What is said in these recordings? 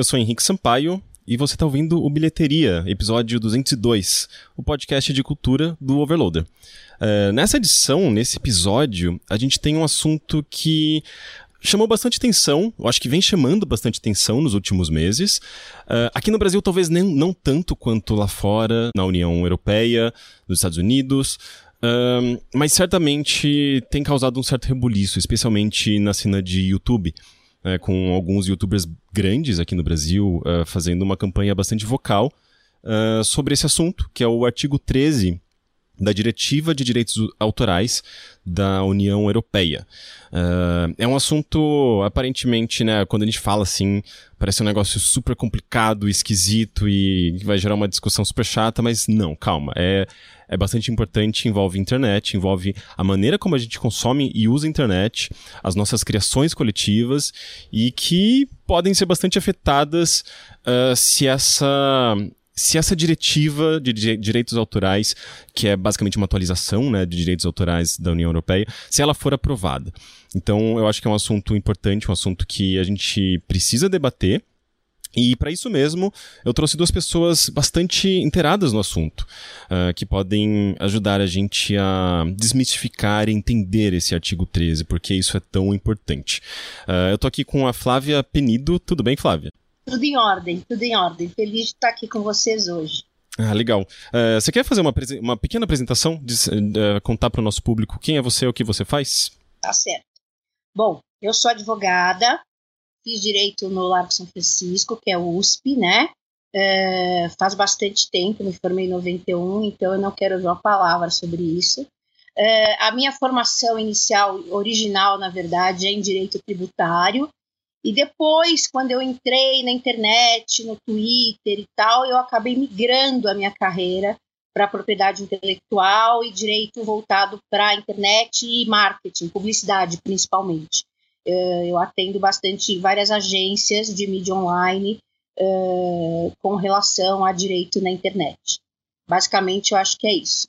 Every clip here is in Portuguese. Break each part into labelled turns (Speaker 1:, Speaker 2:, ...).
Speaker 1: Eu sou Henrique Sampaio e você está ouvindo o Bilheteria, episódio 202, o podcast de cultura do Overloader. Uh, nessa edição, nesse episódio, a gente tem um assunto que chamou bastante atenção, eu acho que vem chamando bastante atenção nos últimos meses. Uh, aqui no Brasil, talvez nem, não tanto quanto lá fora, na União Europeia, nos Estados Unidos. Uh, mas certamente tem causado um certo rebuliço, especialmente na cena de YouTube, uh, com alguns youtubers grandes aqui no Brasil uh, fazendo uma campanha bastante vocal sobre esse assunto, que é o artigo 13 da Diretiva de Direitos Autorais da União Europeia. Uh, é um assunto, aparentemente, né, quando a gente fala assim, parece um negócio super complicado, esquisito e vai gerar uma discussão super chata, mas não, calma. É, é bastante importante, envolve internet, envolve a maneira como a gente consome e usa a internet, as nossas criações coletivas e que podem ser bastante afetadas uh, se essa se essa diretiva de direitos autorais, que é basicamente uma atualização né, de direitos autorais da União Europeia, se ela for aprovada. Então, eu acho que é um assunto importante, um assunto que a gente precisa debater. E para isso mesmo, eu trouxe duas pessoas bastante inteiradas no assunto, uh, que podem ajudar a gente a desmistificar e entender esse artigo 13, porque isso é tão importante. Uh, eu tô aqui com a Flávia Penido. Tudo bem, Flávia?
Speaker 2: Tudo em ordem, tudo em ordem. Feliz de estar aqui com vocês hoje.
Speaker 1: Ah, legal. Uh, você quer fazer uma, uma pequena apresentação, de, uh, contar para o nosso público quem é você, o que você faz?
Speaker 2: Tá certo. Bom, eu sou advogada, fiz direito no Largo São Francisco, que é o USP, né? Uh, faz bastante tempo, me formei em 91, então eu não quero ouvir uma palavra sobre isso. Uh, a minha formação inicial, original, na verdade, é em direito tributário, e depois, quando eu entrei na internet, no Twitter e tal, eu acabei migrando a minha carreira para propriedade intelectual e direito voltado para a internet e marketing, publicidade principalmente. Eh, eu atendo bastante várias agências de mídia online uh, com relação a direito na internet. Basicamente, eu acho que é isso.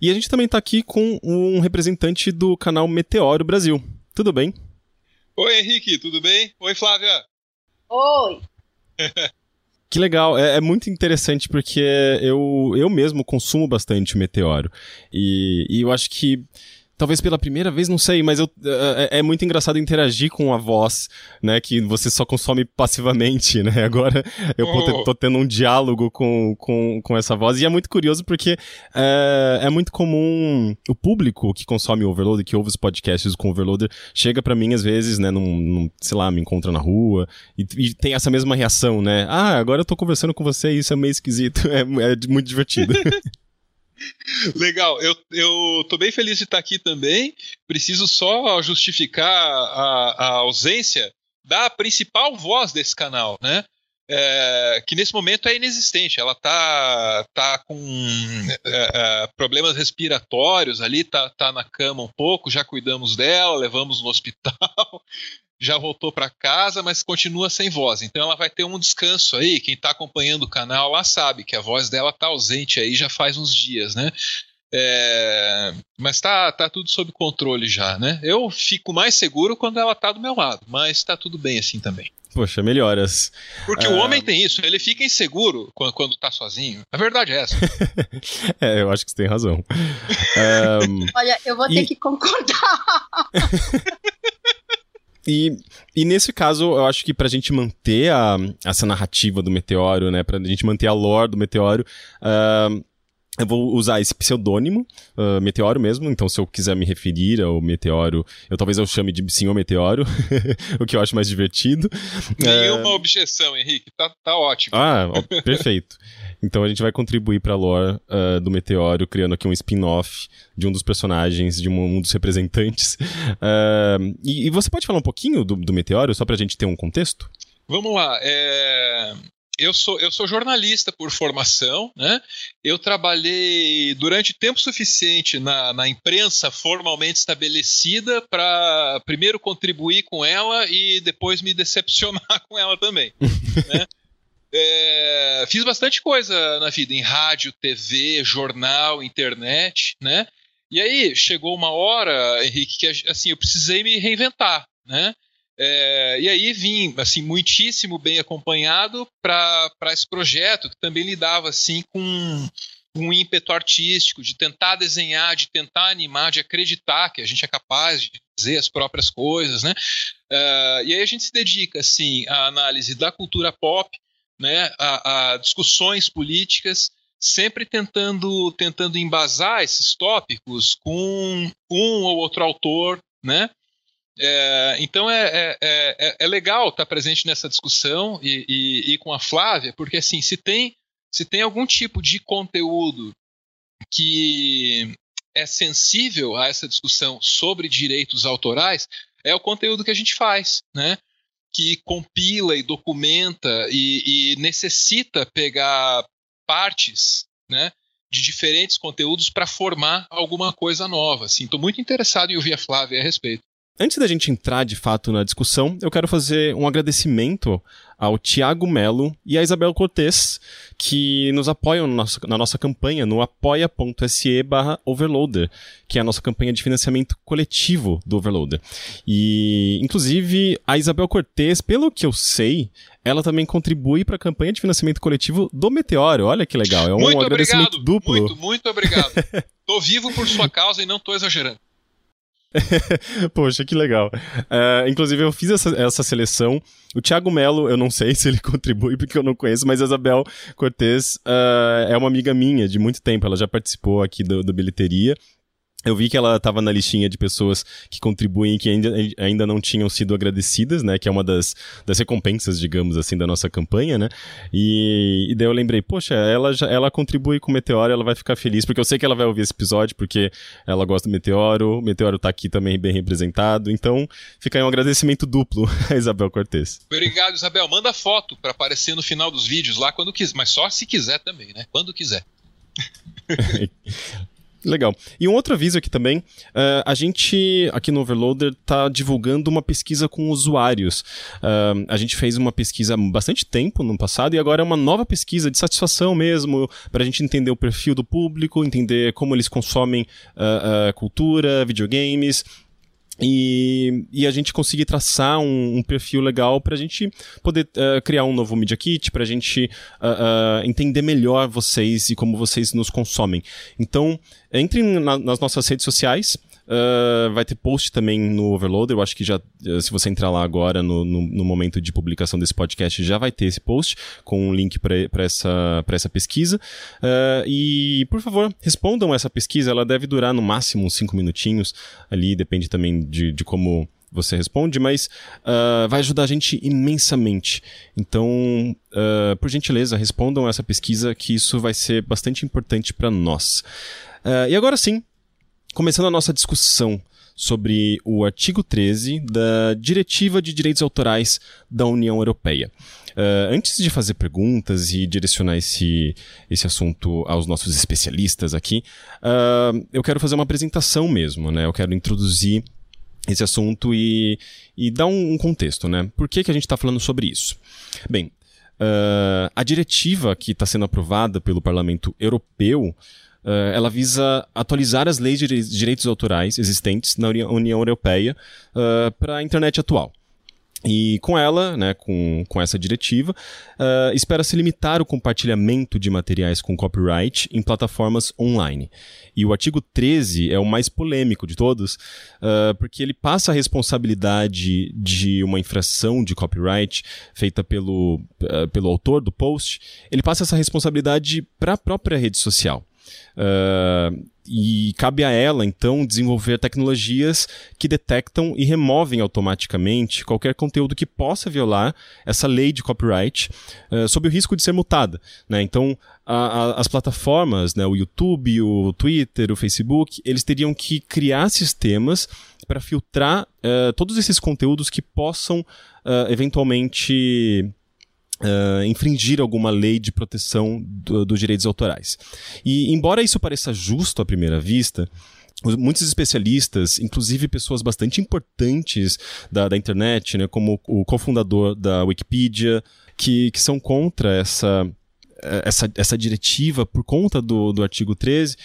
Speaker 1: E a gente também está aqui com um representante do canal Meteoro Brasil. Tudo bem?
Speaker 3: Oi, Henrique, tudo bem? Oi, Flávia.
Speaker 2: Oi.
Speaker 1: Que legal, é, é, muito interessante porque eu, eu mesmo consumo bastante o Meteoro. E, e eu acho que talvez pela primeira vez, não sei, mas eu, é, é, é, muito engraçado interagir com a voz, né, que você só consome passivamente, né, agora eu oh. tô tendo um diálogo com, com, com essa voz, e é muito curioso porque é, é muito comum o público que consome o Overloader, que ouve os podcasts com o Overloader, chega para mim às vezes, né, num, num, sei lá, me encontra na rua, e, e, tem essa mesma reação, né, ah, agora eu tô conversando com você e isso é meio esquisito, é, é muito divertido.
Speaker 3: Legal, eu, eu tô bem feliz de estar aqui também. Preciso só justificar a, a ausência da principal voz desse canal, né? É, que nesse momento é inexistente. Ela tá, tá com é, é, problemas respiratórios ali, tá, tá na cama um pouco, já cuidamos dela, levamos no hospital, já voltou para casa, mas continua sem voz. Então ela vai ter um descanso aí. Quem está acompanhando o canal lá sabe que a voz dela está ausente aí já faz uns dias, né? É, mas tá, tá tudo sob controle já, né? Eu fico mais seguro quando ela tá do meu lado, mas tá tudo bem assim também.
Speaker 1: Poxa, melhoras.
Speaker 3: Porque o ah, homem tem isso, ele fica inseguro quando, quando tá sozinho. A verdade é essa.
Speaker 1: é, eu acho que você tem razão.
Speaker 2: um, Olha, eu vou ter que concordar.
Speaker 1: E, e nesse caso, eu acho que pra gente manter a, essa narrativa do meteoro, né? Pra gente manter a lore do meteoro, uh, eu vou usar esse pseudônimo, uh, Meteoro mesmo, então se eu quiser me referir ao Meteoro, eu talvez eu chame de Senhor Meteoro, o que eu acho mais divertido.
Speaker 3: Nenhuma uh... objeção, Henrique, tá, tá ótimo.
Speaker 1: Ah, perfeito. Então a gente vai contribuir para a lore uh, do Meteoro, criando aqui um spin-off de um dos personagens, de um, um dos representantes. Uh, e, e, você pode falar um pouquinho do, do Meteoro, só para a gente ter um contexto?
Speaker 3: Vamos lá. É... Eu sou, eu sou jornalista por formação, né? Eu trabalhei durante tempo suficiente na, na imprensa formalmente estabelecida para primeiro contribuir com ela e depois me decepcionar com ela também. né? É, fiz bastante coisa na vida, em rádio, TV, jornal, internet, né? E aí chegou uma hora, Henrique, que assim, eu precisei me reinventar, né? É, e aí vim, assim, muitíssimo bem acompanhado para esse projeto, que também lidava, assim, com um ímpeto artístico, de tentar desenhar, de tentar animar, de acreditar que a gente é capaz de fazer as próprias coisas, né? Uh, e aí a gente se dedica, assim, à análise da cultura pop, né, a, a discussões políticas, sempre tentando, tentando embasar esses tópicos com um ou outro autor, né? É, então é, é, é, é, legal estar presente nessa discussão e, e, e, com a Flávia, porque assim, se tem, se tem algum tipo de conteúdo que é sensível a essa discussão sobre direitos autorais, é o conteúdo que a gente faz, né? Que compila e documenta e, e necessita pegar partes, né? De diferentes conteúdos para formar alguma coisa nova. Estou assim. muito interessado em ouvir a Flávia a respeito.
Speaker 1: Antes da gente entrar de fato na discussão, eu quero fazer um agradecimento ao Tiago Melo e à Isabel Cortes, que nos apoiam na nossa, na nossa campanha no apoia.se barra overloader, que é a nossa campanha de financiamento coletivo do Overloader. E, inclusive, a Isabel Cortes, pelo que eu sei, ela também contribui para a campanha de financiamento coletivo do Meteoro. Olha que legal, é um muito agradecimento
Speaker 3: obrigado,
Speaker 1: duplo.
Speaker 3: Muito, muito obrigado. tô vivo por sua causa e não tô exagerando.
Speaker 1: Poxa, que legal. Uh, inclusive, eu fiz essa, essa seleção. O Thiago Melo, eu não sei se ele contribui porque eu não conheço, mas a Isabel Cortez uh, é uma amiga minha de muito tempo. Ela já participou aqui do, do Bilheteria eu vi que ela estava na listinha de pessoas que contribuem e que ainda, ainda não tinham sido agradecidas, né? Que é uma das, das recompensas, digamos assim, da nossa campanha, né? E, e daí eu lembrei, poxa, ela, já, ela contribui com o Meteoro, ela vai ficar feliz, porque eu sei que ela vai ouvir esse episódio, porque ela gosta do Meteoro, o Meteoro tá aqui também bem representado, então fica aí um agradecimento duplo a Isabel Cortez.
Speaker 3: Obrigado, Isabel. Manda foto para aparecer no final dos vídeos lá quando quiser, mas só se quiser também, né? Quando quiser.
Speaker 1: Legal. E um outro aviso aqui também, uh, a gente aqui no Overloader está divulgando uma pesquisa com usuários. Uh, a gente fez uma pesquisa há bastante tempo no passado e agora é uma nova pesquisa de satisfação mesmo, para a gente entender o perfil do público, entender como eles consomem uh, cultura, videogames, e, e, a gente conseguir traçar um, um perfil legal para a gente poder uh, criar um novo Media Kit, para a gente uh, uh, entender melhor vocês e como vocês nos consomem. Então, entrem na, nas nossas redes sociais, Uh, vai ter post também no Overloader. Eu acho que já, eh, se você entrar lá agora, no, no, no, momento de publicação desse podcast, já vai ter esse post com um link para essa, essa pesquisa. Uh, e, por favor, respondam essa pesquisa. Ela deve durar no máximo uns 5 minutinhos. Ali depende também de, de como você responde, mas uh, vai ajudar a gente imensamente. Então, uh, por gentileza, respondam essa pesquisa, que isso vai ser bastante importante para nós. Uh, e agora sim, começando a nossa discussão sobre o artigo 13 da Diretiva de Direitos Autorais da União Europeia. Uh, antes de fazer perguntas e direcionar esse, esse assunto aos nossos especialistas aqui, uh, eu quero fazer uma apresentação mesmo, né? Eu quero introduzir esse assunto e, e dar um, contexto, né? Por que, que a gente está falando sobre isso? Bem, uh, a diretiva que está sendo aprovada pelo Parlamento Europeu Uh, ela visa atualizar as leis de direitos autorais existentes na União Europeia uh, para a internet atual. E com ela, né, com, com essa diretiva, uh, espera-se limitar o compartilhamento de materiais com copyright em plataformas online. E o artigo 13 é o mais polêmico de todos, uh, porque ele passa a responsabilidade de uma infração de copyright feita pelo, uh, pelo autor do post, ele passa essa responsabilidade para a própria rede social. Uh, e cabe a ela, então, desenvolver tecnologias que detectam e removem automaticamente qualquer conteúdo que possa violar essa lei de copyright, uh, sob o risco de ser mutada. Né? Então, a, a, as plataformas, né, o YouTube, o Twitter, o Facebook, eles teriam que criar sistemas para filtrar uh, todos esses conteúdos que possam eventualmente Uh, infringir alguma lei de proteção do, dos direitos autorais. E, embora isso pareça justo à primeira vista, muitos especialistas, inclusive pessoas bastante importantes da, da internet, né, como o cofundador da Wikipedia, que, que são contra essa, essa, essa diretiva por conta do, do artigo 13,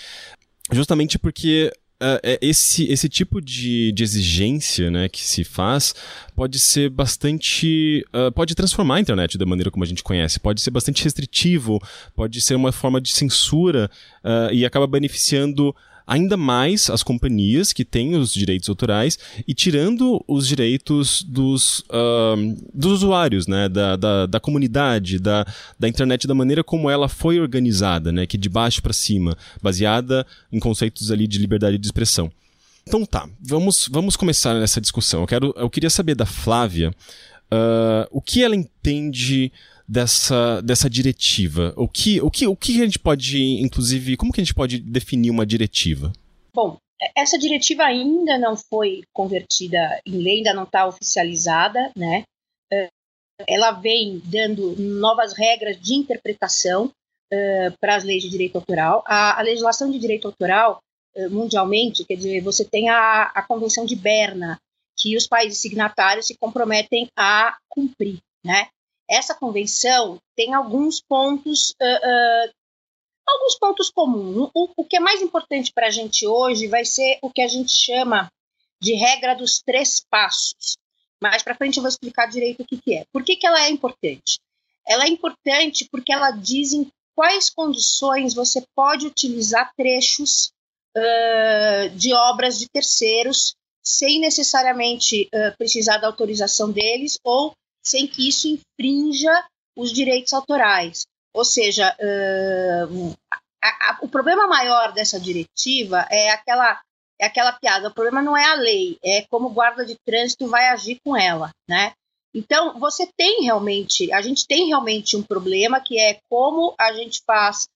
Speaker 1: justamente porque uh, esse, esse tipo de, de exigência né, que se faz pode ser bastante. Uh, pode transformar a internet da maneira como a gente conhece, pode ser bastante restritivo, pode ser uma forma de censura uh, e acaba beneficiando ainda mais as companhias que têm os direitos autorais e tirando os direitos dos, uh, dos usuários, né? Da, da, da, comunidade, da, da internet, da maneira como ela foi organizada, né? Que de baixo para cima, baseada em conceitos ali de liberdade de expressão. Então tá, vamos, vamos começar nessa discussão. Eu, quero, eu queria saber da Flávia uh, o que ela entende dessa, dessa diretiva? O que, o, que, o que a gente pode, inclusive, como que a gente pode definir uma diretiva?
Speaker 2: Bom, essa diretiva ainda não foi convertida em lei, ainda não está oficializada, né? É, ela vem dando novas regras de interpretação uh, para as leis de direito autoral. A, a legislação de direito autoral, uh, mundialmente, quer dizer, você tem a, a Convenção de Berna, que os países signatários se comprometem a cumprir, né? Essa convenção tem alguns pontos, uh, uh, alguns pontos comuns. O, o, que é mais importante para a gente hoje vai ser o que a gente chama de regra dos três passos. Mais para frente eu vou explicar direito o que, que é. Por que, que ela é importante? Ela é importante porque ela diz em quais condições você pode utilizar trechos uh, de obras de terceiros sem necessariamente precisar da autorização deles ou sem que isso infrinja os direitos autorais. Ou seja, uh, a, a, o problema maior dessa diretiva é aquela, é aquela piada. O problema não é a lei, é como o guarda de trânsito vai agir com ela, né? Então, você tem realmente, a gente tem realmente um problema que é como a gente faz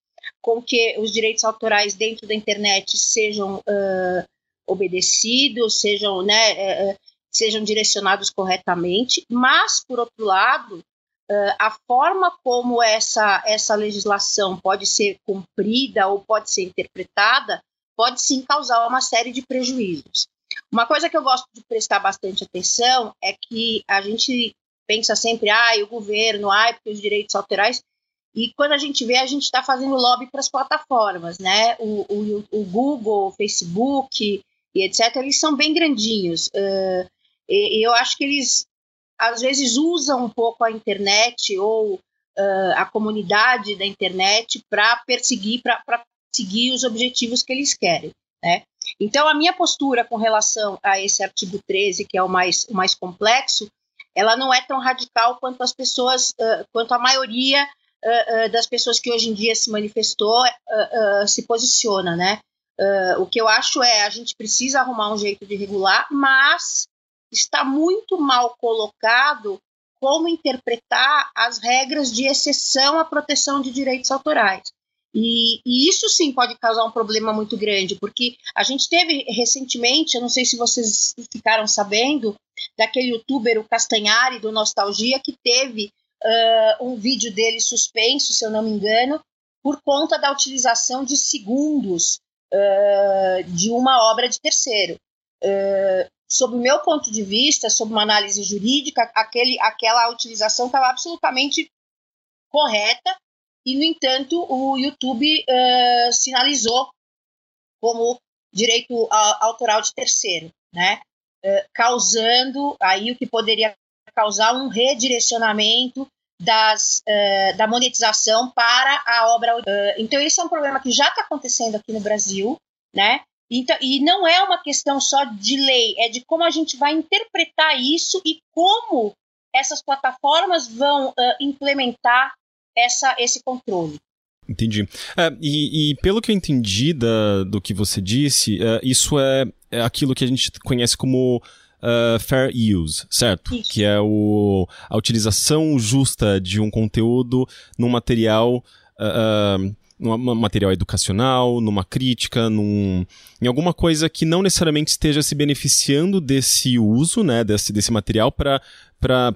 Speaker 2: com que os direitos autorais dentro da internet sejam uh, obedecidos, sejam, né, uh, sejam direcionados corretamente, mas, por outro lado, a forma como essa, essa legislação pode ser cumprida ou pode ser interpretada pode sim causar uma série de prejuízos. Uma coisa que eu gosto de prestar bastante atenção é que a gente pensa sempre, ah, o governo, ah, porque os direitos autorais. E quando a gente vê, a gente está fazendo lobby para as plataformas, né? O, o, o, Google, o Facebook e etc., eles são bem grandinhos. Uh, e, eu acho que eles às vezes usam um pouco a internet ou uh, a comunidade da internet para perseguir, para seguir os objetivos que eles querem. Né? Então, a minha postura com relação a esse artigo 13, que é o mais, o mais complexo, ela não é tão radical quanto as pessoas, uh, quanto a maioria uh, das pessoas que hoje em dia se manifestou se posiciona, né? o que eu acho é a gente precisa arrumar um jeito de regular, mas está muito mal colocado como interpretar as regras de exceção à proteção de direitos autorais. E, e, isso sim pode causar um problema muito grande, porque a gente teve recentemente, eu não sei se vocês ficaram sabendo, daquele youtuber, o Castanhari, do Nostalgia, que teve uh, um vídeo dele suspenso, se eu não me engano, por conta da utilização de segundos uh, de uma obra de terceiro. Uh, sob o meu ponto de vista, sob uma análise jurídica, aquele, aquela utilização estava absolutamente correta e, no entanto, o YouTube uh, sinalizou como direito autoral de terceiro, né? Uh, causando aí o que poderia causar um redirecionamento das, uh, da monetização para a obra. então, esse é um problema que já está acontecendo aqui no Brasil, né? Então, e não é uma questão só de lei, é de como a gente vai interpretar isso e como essas plataformas vão uh, implementar essa, esse controle.
Speaker 1: Entendi. É, e, e, pelo que eu entendi da, do que você disse, uh, isso é, é, aquilo que a gente conhece como uh, fair use, certo? Isso. Que é o, a utilização justa de um conteúdo num material. Uh, num material educacional, numa crítica, num, em alguma coisa que não necessariamente esteja se beneficiando desse uso, né, desse, desse material para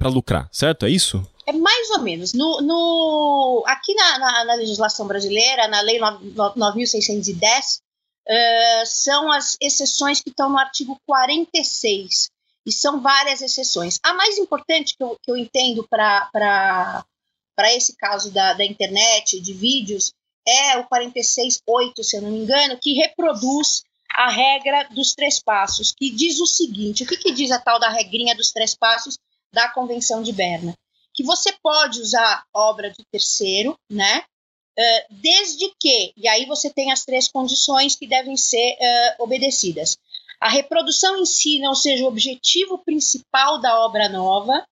Speaker 1: lucrar, certo? É isso?
Speaker 2: É mais ou menos. No, no, aqui na, na, na legislação brasileira, na Lei 9.610, uh, são as exceções que estão no artigo 46. E são várias exceções. A mais importante que eu, que eu entendo para esse caso da, da internet, de vídeos, é o 46.8, se eu não me engano, que reproduz a regra dos três passos, que diz o seguinte: o que, que diz a tal da regrinha dos três passos da Convenção de Berna? Que você pode usar obra de terceiro, né? Uh, desde que, e aí você tem as três condições que devem ser uh, obedecidas. A reprodução em si não seja o objetivo principal da obra nova,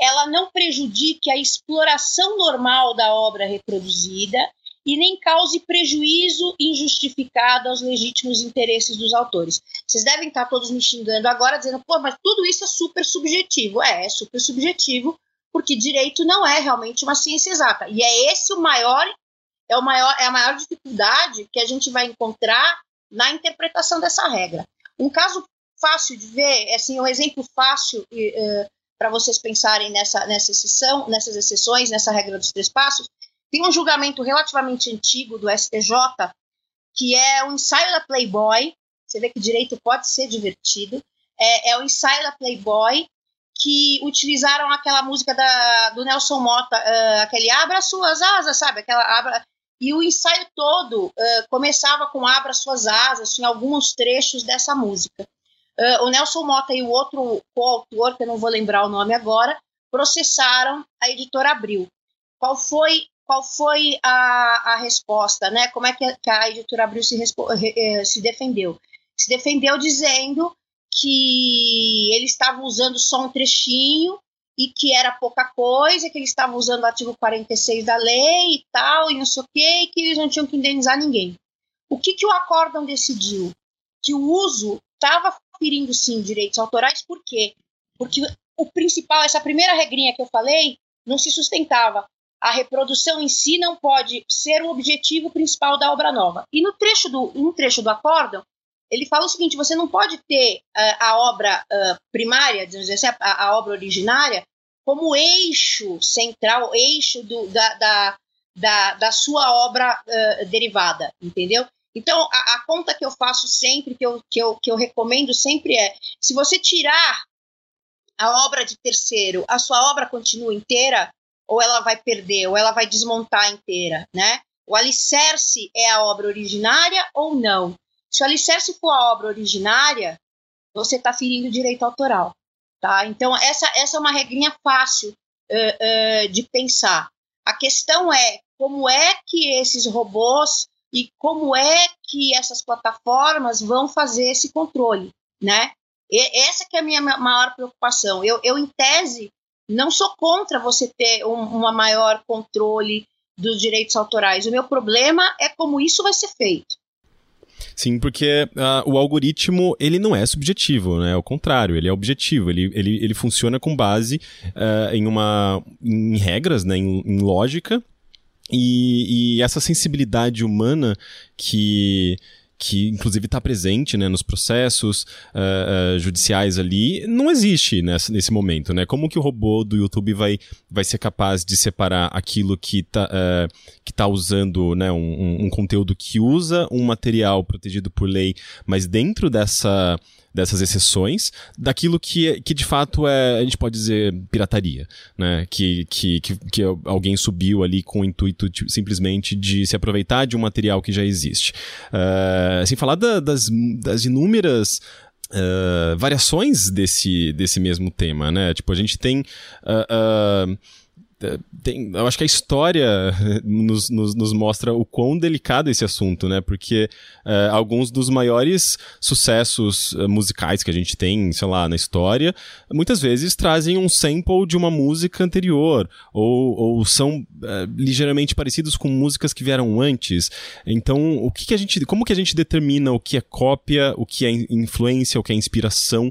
Speaker 2: ela não prejudique a exploração normal da obra reproduzida e nem cause prejuízo injustificado aos legítimos interesses dos autores. Vocês devem estar todos me xingando agora, dizendo, pô, mas tudo isso é super subjetivo. É, é super subjetivo, porque direito não é realmente uma ciência exata. E é esse o maior, é, o maior, é a maior dificuldade que a gente vai encontrar na interpretação dessa regra. Um caso fácil de ver, assim, um exemplo fácil uh, para vocês pensarem nessa, nessa exceção, nessas exceções, nessa regra dos três passos, tem um julgamento relativamente antigo do STJ, que é o ensaio da Playboy. Você vê que direito pode ser divertido. É, é o ensaio da Playboy que utilizaram aquela música da, do Nelson Mota, uh, aquele Abra Suas Asas, sabe? Aquela abra. E o ensaio todo uh, começava com Abra Suas Asas, tinha alguns trechos dessa música. Uh, o Nelson Mota e o outro coautor, que eu não vou lembrar o nome agora, processaram a editora Abril. Qual foi qual foi a, a resposta, né? Como é que a, que a editora Abril se, eh, se defendeu? Se defendeu dizendo que ele estava usando só um trechinho e que era pouca coisa, que eles estavam usando o artigo 46 da lei e tal, e não sei o quê, e que eles não tinham que indenizar ninguém. O que, que o acórdão decidiu? Que o uso estava ferindo, sim, direitos autorais, por quê? Porque o principal, essa primeira regrinha que eu falei, não se sustentava a reprodução em si não pode ser o objetivo principal da obra nova. E no trecho do, um trecho do acórdão, ele fala o seguinte: você não pode ter uh, a obra uh, primária, assim, a, a, obra originária, como eixo central, eixo do, da, da, da, da, sua obra uh, derivada, entendeu? Então, a, a, conta que eu faço sempre, que eu, que, eu, que eu recomendo sempre é: se você tirar a obra de terceiro, a sua obra continua inteira, ou ela vai perder, ou ela vai desmontar inteira, né? O alicerce é a obra originária ou não? Se o alicerce for a obra originária, você está ferindo o direito autoral, tá? Então, essa, essa é uma regrinha fácil uh, uh, de pensar. A questão é como é que esses robôs e como é que essas plataformas vão fazer esse controle, né? E essa que é a minha maior preocupação. Eu, eu em tese, não sou contra você ter um uma maior controle dos direitos autorais. O meu problema é como isso vai ser feito.
Speaker 1: Sim, porque uh, o algoritmo ele não é subjetivo, né? Ao contrário, ele é objetivo. Ele, ele, ele funciona com base uh, em uma em regras, né? Em, em lógica e, e, essa sensibilidade humana que que inclusive está presente né, nos processos uh, uh, judiciais ali, não existe nesse, nesse momento, né? Como que o robô do YouTube vai, vai ser capaz de separar aquilo que está uh, que tá usando né, um, um, conteúdo que usa um material protegido por lei, mas dentro dessa dessas exceções daquilo que, que de fato é, a gente pode dizer, pirataria, né? Que, que, que, que alguém subiu ali com o intuito de, simplesmente de se aproveitar de um material que já existe. Uh, sem falar da, das, das inúmeras Uh, variações desse, desse mesmo tema, né? Tipo, a gente tem uh, tem, eu acho que a história nos, nos, nos, mostra o quão delicado esse assunto, né? Porque uh, alguns dos maiores sucessos uh, musicais que a gente tem, sei lá, na história, muitas vezes trazem um sample de uma música anterior, ou, ou são ligeiramente parecidos com músicas que vieram antes. Então, o que, que, a gente, como que a gente determina o que é cópia, o que é influência, o que é inspiração,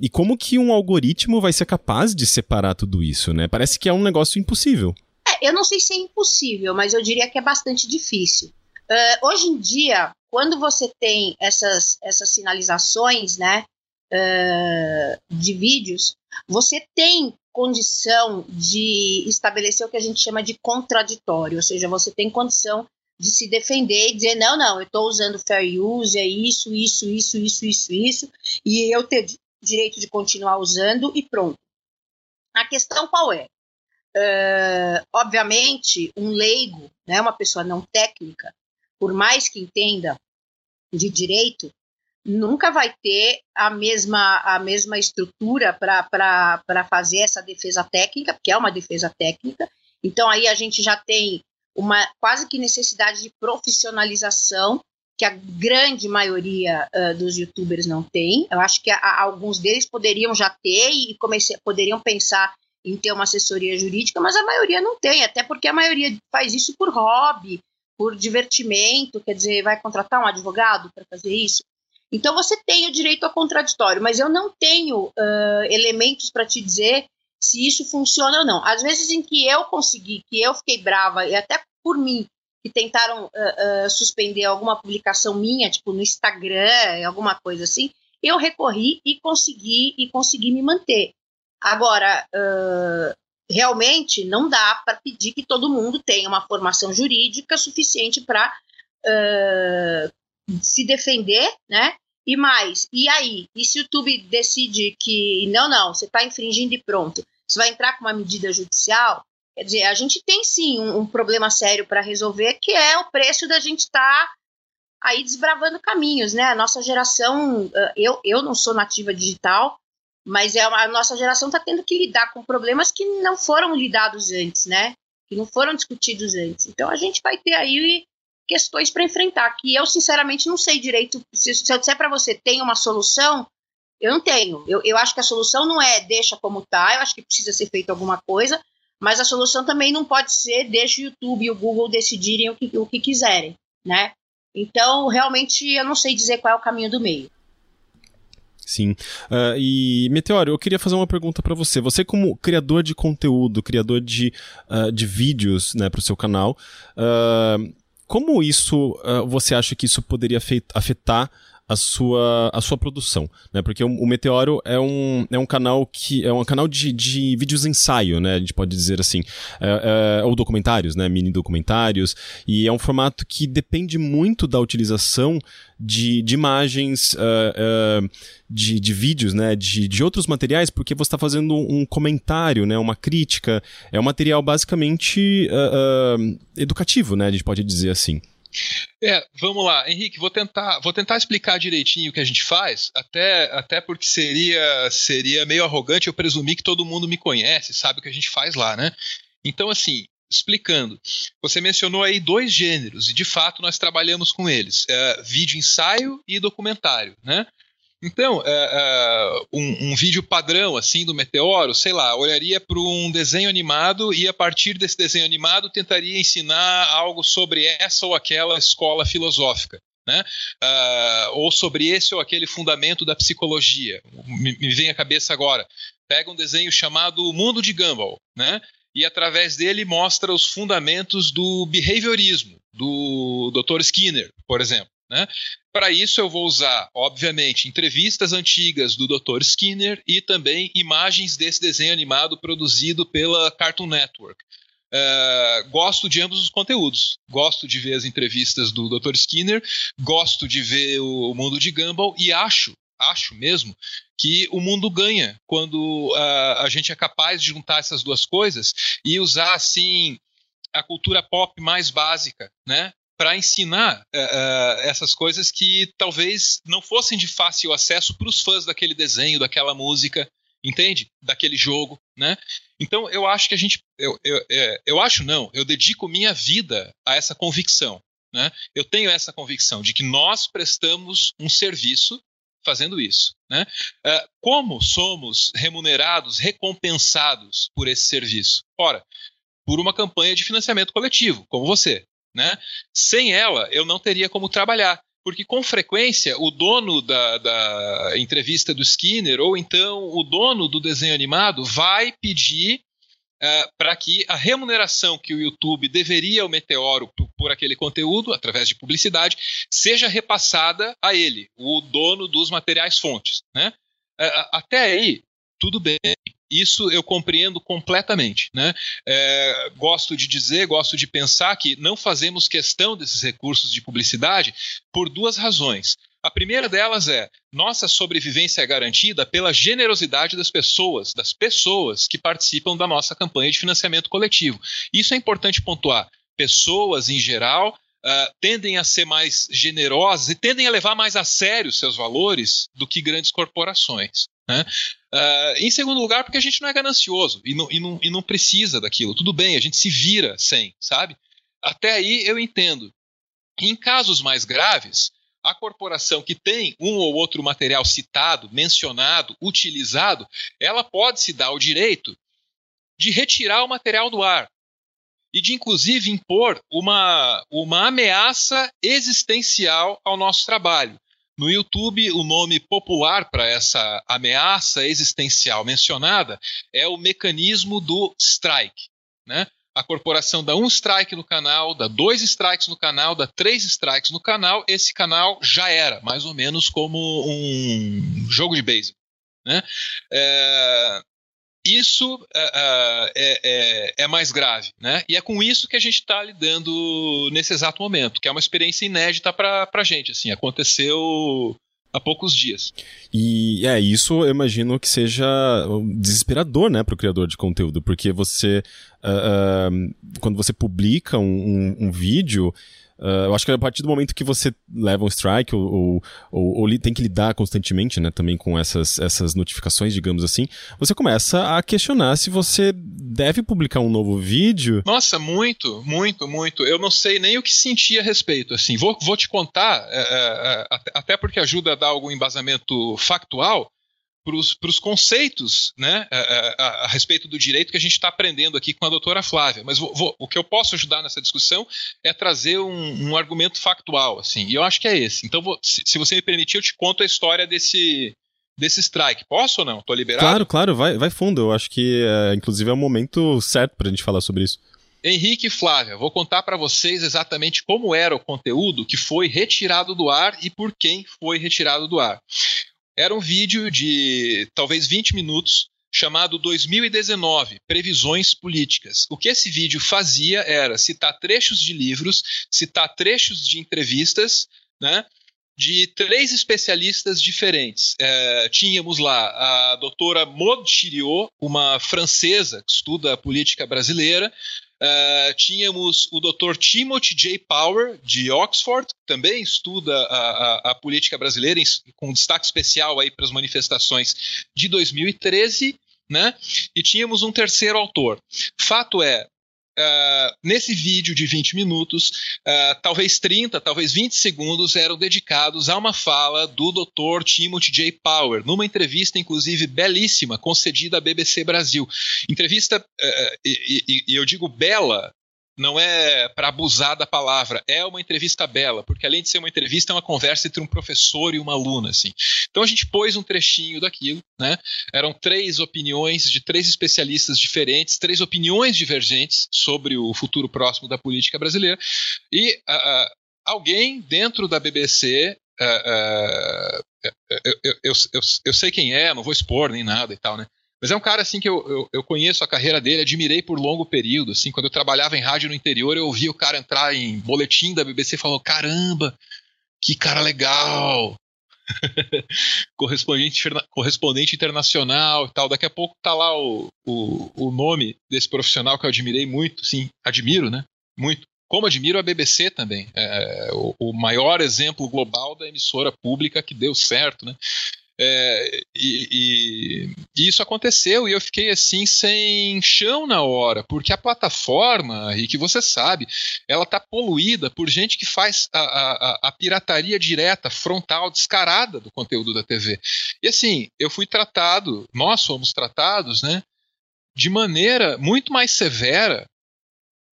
Speaker 1: e como que um algoritmo vai ser capaz de separar tudo isso, né? Parece que é um negócio impossível.
Speaker 2: É, eu não sei se é impossível, mas eu diria que é bastante difícil. Uh, hoje em dia, quando você tem essas, essas sinalizações né, uh, de vídeos, você tem condição de estabelecer o que a gente chama de contraditório, ou seja, você tem condição de se defender e dizer, não, não, eu estou usando fair use, é isso, isso, isso, isso, isso, isso, e eu ter direito de continuar usando e pronto. A questão qual é? Uh, obviamente, um leigo, né, uma pessoa não técnica, por mais que entenda de direito nunca vai ter a mesma, a mesma estrutura para fazer essa defesa técnica, porque é uma defesa técnica. Então aí a gente já tem uma quase que necessidade de profissionalização que a grande maioria uh, dos youtubers não tem. Eu acho que a, a, alguns deles poderiam já ter e comece, poderiam pensar em ter uma assessoria jurídica, mas a maioria não tem, até porque a maioria faz isso por hobby, por divertimento, quer dizer, vai contratar um advogado para fazer isso. Então você tem o direito ao contraditório, mas eu não tenho uh, elementos para te dizer se isso funciona ou não. Às vezes em que eu consegui, que eu fiquei brava, e até por mim, que tentaram uh, uh, suspender alguma publicação minha, tipo no Instagram, alguma coisa assim, eu recorri e consegui e consegui me manter. Agora, uh, realmente não dá para pedir que todo mundo tenha uma formação jurídica suficiente para se defender, né? E mais, e aí? E se o YouTube decide que não, não, você está infringindo e pronto, você vai entrar com uma medida judicial? Quer dizer, a gente tem sim um, um problema sério para resolver, que é o preço da gente estar tá aí desbravando caminhos, né? A nossa geração, eu, eu não sou nativa digital, mas é a nossa geração está tendo que lidar com problemas que não foram lidados antes, né? Que não foram discutidos antes. Então a gente vai ter aí questões para enfrentar, que eu sinceramente não sei direito. Se, se eu disser para você tem uma solução, eu não tenho. Eu, eu acho que a solução não é deixa como tá, eu acho que precisa ser feito alguma coisa, mas a solução também não pode ser deixa o YouTube e o Google decidirem o que, o que quiserem, né? Então, realmente, eu não sei dizer qual é o caminho do meio.
Speaker 1: Sim. Uh, e, Meteoro, eu queria fazer uma pergunta para você. Você, como criador de conteúdo, criador de, uh, de vídeos né, para o seu canal, uh, como isso você acha que isso poderia afetar a sua, a sua produção, né? Porque o, o, Meteoro é um, é um canal que é um canal de, de vídeos ensaio, né? A gente pode dizer assim, é, é, ou documentários, né? Mini documentários e é um formato que depende muito da utilização de, de imagens, uh, uh, de, de vídeos, né? De, de outros materiais, porque você está fazendo um comentário, né? Uma crítica, é um material basicamente uh, educativo, né? A gente pode dizer assim.
Speaker 3: É, vamos lá, Henrique, vou tentar, vou tentar explicar direitinho o que a gente faz, até, até porque seria, seria meio arrogante eu presumir que todo mundo me conhece, sabe o que a gente faz lá, né? Então, assim, explicando, você mencionou aí dois gêneros, e de fato nós trabalhamos com eles: é, vídeo ensaio e documentário, né? Então, é, é, um, um, vídeo padrão assim do Meteoro, sei lá, olharia para um desenho animado e a partir desse desenho animado tentaria ensinar algo sobre essa ou aquela escola filosófica. Né? Uh, ou sobre esse ou aquele fundamento da psicologia. Me, me, vem à cabeça agora. Pega um desenho chamado Mundo de Gumball, né? e através dele mostra os fundamentos do behaviorismo, do Dr. Skinner, por exemplo. Né? Para isso, eu vou usar, obviamente, entrevistas antigas do Dr. Skinner e também imagens desse desenho animado produzido pela Cartoon Network. Uh, gosto de ambos os conteúdos. Gosto de ver as entrevistas do Dr. Skinner, gosto de ver o Mundo de Gumball e acho, acho mesmo, que o mundo ganha quando uh, a gente é capaz de juntar essas duas coisas e usar assim a cultura pop mais básica, né? Para ensinar uh, essas coisas que talvez não fossem de fácil acesso para os fãs daquele desenho, daquela música, entende? Daquele jogo, né? Então eu acho que a gente, eu, eu, é, eu acho não, eu dedico minha vida a essa convicção, né? Eu tenho essa convicção de que nós prestamos um serviço fazendo isso, né? Uh, como somos remunerados, recompensados por esse serviço? Ora, por uma campanha de financiamento coletivo, como você, né? Sem ela, eu não teria como trabalhar. Porque com frequência o dono da, da entrevista do Skinner, ou então o dono do desenho animado, vai pedir Uh, para que a remuneração que o YouTube deveria ao Meteoro por, por, aquele conteúdo, através de publicidade, seja repassada a ele, o dono dos materiais fontes. Né? Uh, até aí, tudo bem. Isso eu compreendo completamente. Né? É, gosto de dizer, gosto de pensar que não fazemos questão desses recursos de publicidade por duas razões. A primeira delas é nossa sobrevivência é garantida pela generosidade das pessoas, das pessoas que participam da nossa campanha de financiamento coletivo. Isso é importante pontuar. Pessoas em geral uh, tendem a ser mais generosas e tendem a levar mais a sério seus valores do que grandes corporações. Né? Uh, em segundo lugar, porque a gente não é ganancioso e não, e, não, e não precisa daquilo. Tudo bem, a gente se vira sem, sabe? Até aí eu entendo. Em casos mais graves, a corporação que tem um ou outro material citado, mencionado, utilizado, ela pode se dar o direito de retirar o material do ar e de, inclusive, impor uma, uma ameaça existencial ao nosso trabalho. No YouTube, o nome popular para essa ameaça existencial mencionada é o mecanismo do strike. Né? a corporação dá um strike no canal, dá dois strikes no canal, dá três strikes no canal, esse canal já era, mais ou menos como um jogo de beisebol. Né? É, isso é, é, é, é, é, mais grave. Né? E é com isso que a gente está lidando nesse exato momento, que é uma experiência inédita para a gente. Assim, aconteceu há poucos dias.
Speaker 1: E é isso, eu imagino que seja desesperador, né, para o criador de conteúdo, porque você, uh, uh, quando você publica um, um, um vídeo, Uh, eu acho que a partir do momento que você leva um strike ou, ou, ou, tem que lidar constantemente né, também com essas, essas notificações, digamos assim, você começa a questionar se você deve publicar um novo vídeo.
Speaker 3: Nossa, muito, muito, muito. Eu não sei nem o que sentir a respeito. Assim, vou, vou te contar, é, é, é até porque ajuda a dar algum embasamento factual para os conceitos né, a, a, a, respeito do direito que a gente está aprendendo aqui com a doutora Flávia. Mas vou, vou, o que eu posso ajudar nessa discussão é trazer um, um argumento factual, assim, e eu acho que é esse. Então, vou, se, se, você me permitir, eu te conto a história desse, desse strike. Posso ou não? Estou liberado?
Speaker 1: Claro, claro, vai, vai fundo. Eu acho que, é, inclusive, é o momento certo para a gente falar sobre isso.
Speaker 3: Henrique e Flávia, vou contar para vocês exatamente como era o conteúdo que foi retirado do ar e por quem foi retirado do ar. Era um vídeo de talvez 20 minutos chamado 2019 Previsões Políticas. O que esse vídeo fazia era citar trechos de livros, citar trechos de entrevistas, né? De três especialistas diferentes. É, tínhamos lá a doutora Maud Chiriot, uma francesa que estuda a política brasileira, Uh, tínhamos o Dr. Timothy J. Power, de Oxford, que também estuda a, a, a política brasileira, em, com destaque especial aí para as manifestações de 2013. Né? E tínhamos um terceiro autor. Fato é, Uh, nesse vídeo de 20 minutos, uh, talvez 30, talvez 20 segundos eram dedicados a uma fala do Dr. Timothy J. Power, numa entrevista, inclusive, belíssima, concedida à BBC Brasil. Entrevista, uh, e, e, eu digo bela, não é para abusar da palavra, é uma entrevista bela, porque além de ser uma entrevista, é uma conversa entre um professor e uma aluna, assim. Então a gente pôs um trechinho daquilo, né? Eram três opiniões de três especialistas diferentes, três opiniões divergentes sobre o futuro próximo da política brasileira, e uh, alguém dentro da BBC Uh, uh, eu, eu, eu, eu, sei quem é, não vou expor nem nada e tal, né? Mas é um cara assim que eu, eu, eu, conheço a carreira dele, admirei por longo período. Assim, quando eu trabalhava em rádio no interior, eu ouvi o cara entrar em boletim da BBC e falou: caramba, que cara legal! correspondente, correspondente internacional e tal. Daqui a pouco tá lá o, o, o nome desse profissional que eu admirei muito, sim, admiro, né? Muito. Como admiro a BBC também, é, o, o maior exemplo global da emissora pública que deu certo, né? É, e, e, e, isso aconteceu e eu fiquei assim sem chão na hora, porque a plataforma, e que você sabe, ela está poluída por gente que faz a, a, a, pirataria direta, frontal, descarada do conteúdo da TV. E assim, eu fui tratado, nós fomos tratados, né, de maneira muito mais severa,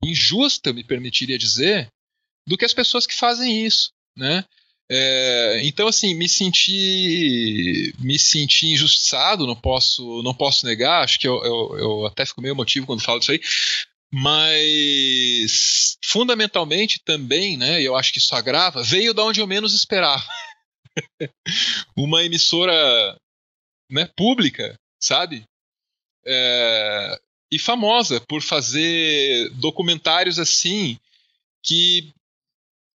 Speaker 3: injusta, me permitiria dizer, do que as pessoas que fazem isso, né? É, então, assim, me senti me senti injustiçado, não posso não posso negar, acho que eu, eu, eu até fico meio emotivo quando falo disso aí, mas fundamentalmente também, né, eu acho que isso agrava, veio da onde eu menos esperava. Uma emissora né, pública, sabe? É, e famosa por fazer documentários assim que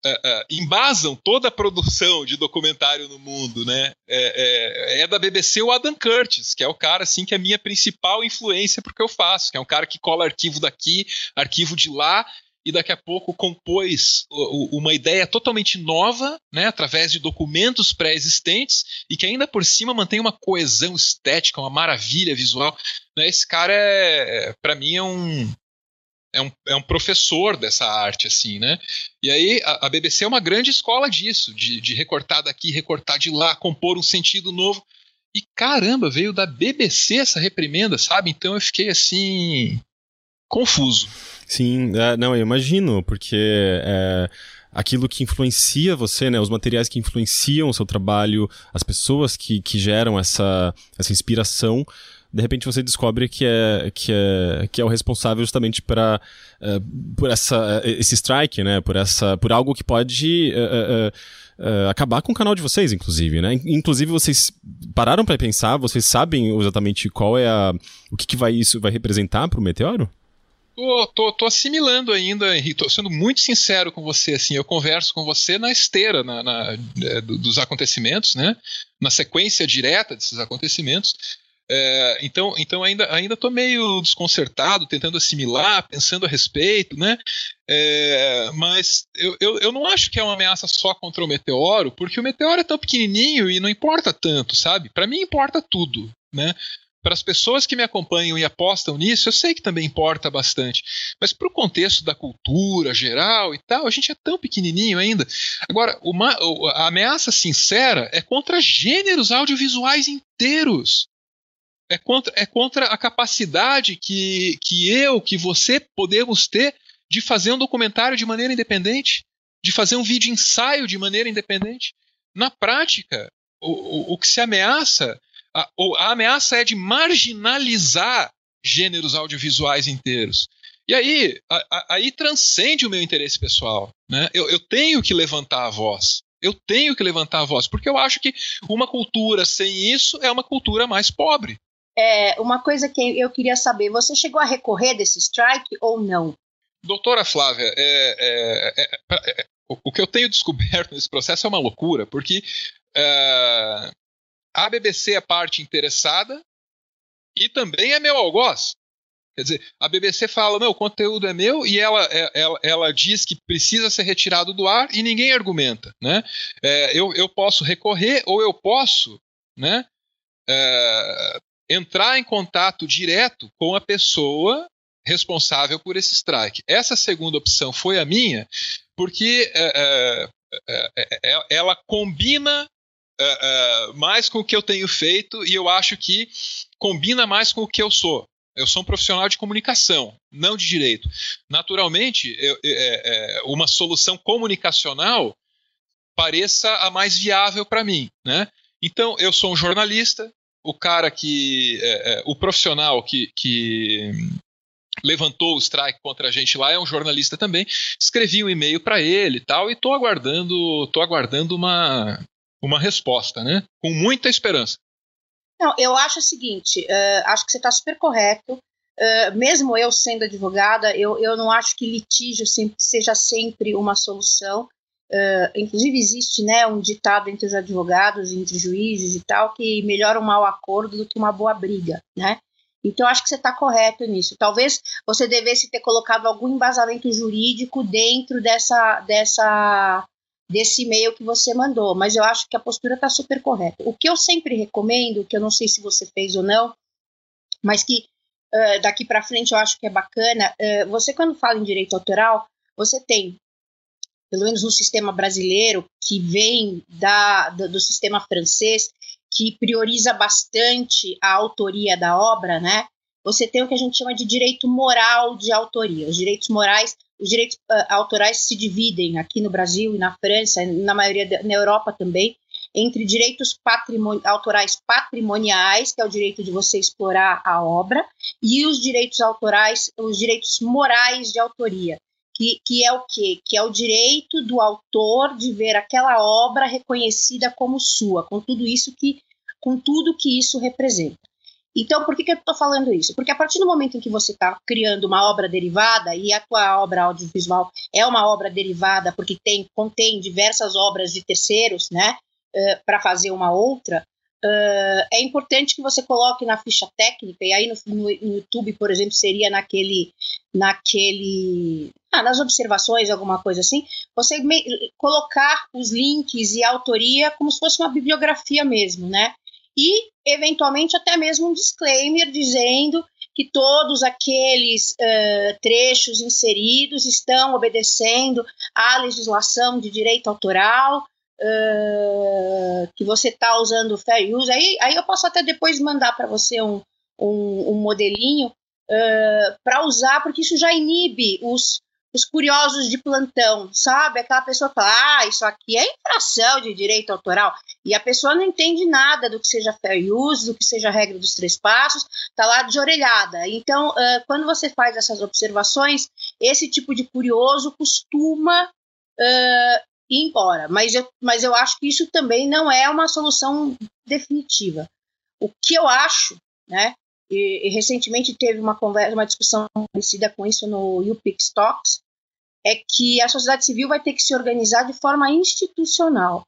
Speaker 3: uh, embasam toda a produção de documentário no mundo, né? É, é, é, da BBC o Adam Curtis, que é o cara assim que é a minha principal influência porque eu faço, que é um cara que cola arquivo daqui, arquivo de lá e daqui a pouco compôs uma ideia totalmente nova, né, através de documentos pré-existentes e que ainda por cima mantém uma coesão estética, uma maravilha visual. Né, esse cara é, é para mim é um, é um, é um professor dessa arte, assim, né? E aí a, a BBC é uma grande escola disso, de, de recortar daqui, recortar de lá, compor um sentido novo. E caramba, veio da BBC essa reprimenda, sabe? Então eu fiquei assim. confuso.
Speaker 1: Sim, é, não, eu imagino, porque é, aquilo que influencia você, né, os materiais que influenciam o seu trabalho, as pessoas que, que geram essa, essa inspiração, de repente você descobre que é, que é, que é o responsável justamente para uh, é, por essa, esse strike, né, por, essa, por algo que pode. Uh, uh, acabar com o canal de vocês, inclusive, né? Inclusive, vocês pararam para pensar, vocês sabem exatamente qual é a. o que, que vai isso vai representar para o meteoro?
Speaker 3: Tô, tô, tô, assimilando ainda, Henrique. Tô sendo muito sincero com você. Assim, eu converso com você na esteira na, na, dos acontecimentos, né? Na sequência direta desses acontecimentos. É, então, então ainda ainda estou meio desconcertado, tentando assimilar, pensando a respeito, né? É, mas eu, eu, eu, não acho que é uma ameaça só contra o meteoro, porque o meteoro é tão pequenininho e não importa tanto, sabe? Para mim importa tudo, né? Para as pessoas que me acompanham e apostam nisso, eu sei que também importa bastante. Mas para o contexto da cultura geral e tal, a gente é tão pequenininho ainda. Agora, uma, a ameaça sincera é contra gêneros audiovisuais inteiros é contra, é contra a capacidade que, que eu, que você podemos ter de fazer um documentário de maneira independente, de fazer um vídeo ensaio de maneira independente. Na prática, o, o, o que se ameaça, a, a ameaça é de marginalizar gêneros audiovisuais inteiros. E aí, a, a, aí transcende o meu interesse pessoal. Né? Eu, eu, tenho que levantar a voz. Eu tenho que levantar a voz, porque eu acho que uma cultura sem isso é uma cultura mais pobre
Speaker 2: é, uma coisa que eu queria saber: você chegou a recorrer desse strike ou não?
Speaker 3: Doutora Flávia, é, é, é, é o que eu tenho descoberto nesse processo é uma loucura, porque é, a BBC é parte interessada e também é meu algoz. Quer dizer, a BBC fala, meu, o conteúdo é meu e ela, ela, ela diz que precisa ser retirado do ar e ninguém argumenta. Né? É, eu, eu posso recorrer ou eu posso né, é, entrar em contato direto com a pessoa responsável por esse strike. Essa segunda opção foi a minha, porque é, é, é, ela combina mais com o que eu tenho feito e eu acho que combina mais com o que eu sou. Eu sou um profissional de comunicação, não de direito. Naturalmente, eu, uma solução comunicacional pareça a mais viável para mim. Né? Então, eu sou um jornalista, o cara que. É, é, o profissional que, que levantou o strike contra a gente lá é um jornalista também. Escrevi um e-mail para ele e tal, e estou aguardando, tô aguardando uma, uma resposta, né? Com muita esperança.
Speaker 2: Não, eu acho o seguinte, uh, acho que você está super correto. Uh, mesmo eu sendo advogada, eu, eu não acho que litígio sempre, seja sempre uma solução. Uh, inclusive existe né, um ditado entre os advogados, entre juízes e tal, que melhora um mau acordo do que uma boa briga, né? Então acho que você está correto nisso. Talvez você devesse ter colocado algum embasamento jurídico dentro dessa, dessa desse e-mail que você mandou, mas eu acho que a postura está super correta. O que eu sempre recomendo, que eu não sei se você fez ou não, mas que uh, daqui para frente eu acho que é bacana, uh, você quando fala em direito autoral, você tem pelo menos no sistema brasileiro, que vem da, do, do sistema francês, que prioriza bastante a autoria da obra, né? Você tem o que a gente chama de direito moral de autoria. Os direitos morais, os direitos uh, autorais se dividem aqui no Brasil e na França, na maioria na Europa também, entre direitos patrimoni autorais patrimoniais, que é o direito de você explorar a obra, e os direitos autorais, os direitos morais de autoria, que, que é o quê? Que é o direito do autor de ver aquela obra reconhecida como sua, com tudo isso que, com tudo que isso representa. Então, por que, que eu estou falando isso? Porque a partir do momento em que você está criando uma obra derivada, e a tua obra audiovisual é uma obra derivada porque tem, contém diversas obras de terceiros, né, uh, para fazer uma outra, Uh, é importante que você coloque na ficha técnica, e aí no, no, no YouTube, por exemplo, seria naquele, naquele ah, nas observações, alguma coisa assim, você me, colocar os links e a autoria como se fosse uma bibliografia mesmo, né? E, eventualmente, até mesmo um disclaimer dizendo que todos aqueles uh, trechos inseridos estão obedecendo à legislação de direito autoral, uh, que você está usando fair use. Aí, aí eu posso até depois mandar para você um, um, um modelinho uh, para usar, porque isso já inibe os, os curiosos de plantão, sabe? Aquela pessoa fala, ah, isso aqui é infração de direito autoral, e a pessoa não entende nada do que seja fair use, do que seja a regra dos três passos, tá lá de orelhada. Então, uh, quando você faz essas observações, esse tipo de curioso costuma uh, ir embora. Mas eu, mas eu acho que isso também não é uma solução definitiva. O que eu acho, né? E, e, recentemente teve uma conversa, uma discussão parecida com isso no UPix Talks, é que a sociedade civil vai ter que se organizar de forma institucional.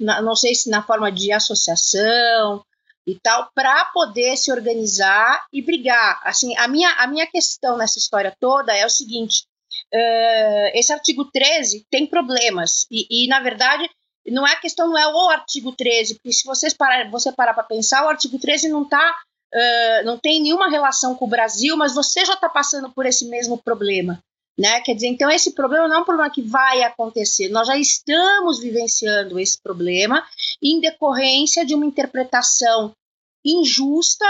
Speaker 2: não sei se na forma de associação e tal, para poder se organizar e brigar. Assim, a minha, a minha questão nessa história toda é o seguinte: uh, esse artigo 13 tem problemas, e, e, na verdade não é a questão, não é o artigo 13, porque se vocês parar, você parar para pensar, o artigo 13 não está uh, não tem nenhuma relação com o Brasil, mas você já está passando por esse mesmo problema. Né? Quer dizer, então esse problema não é um problema que vai acontecer, nós já estamos vivenciando esse problema em decorrência de uma interpretação injusta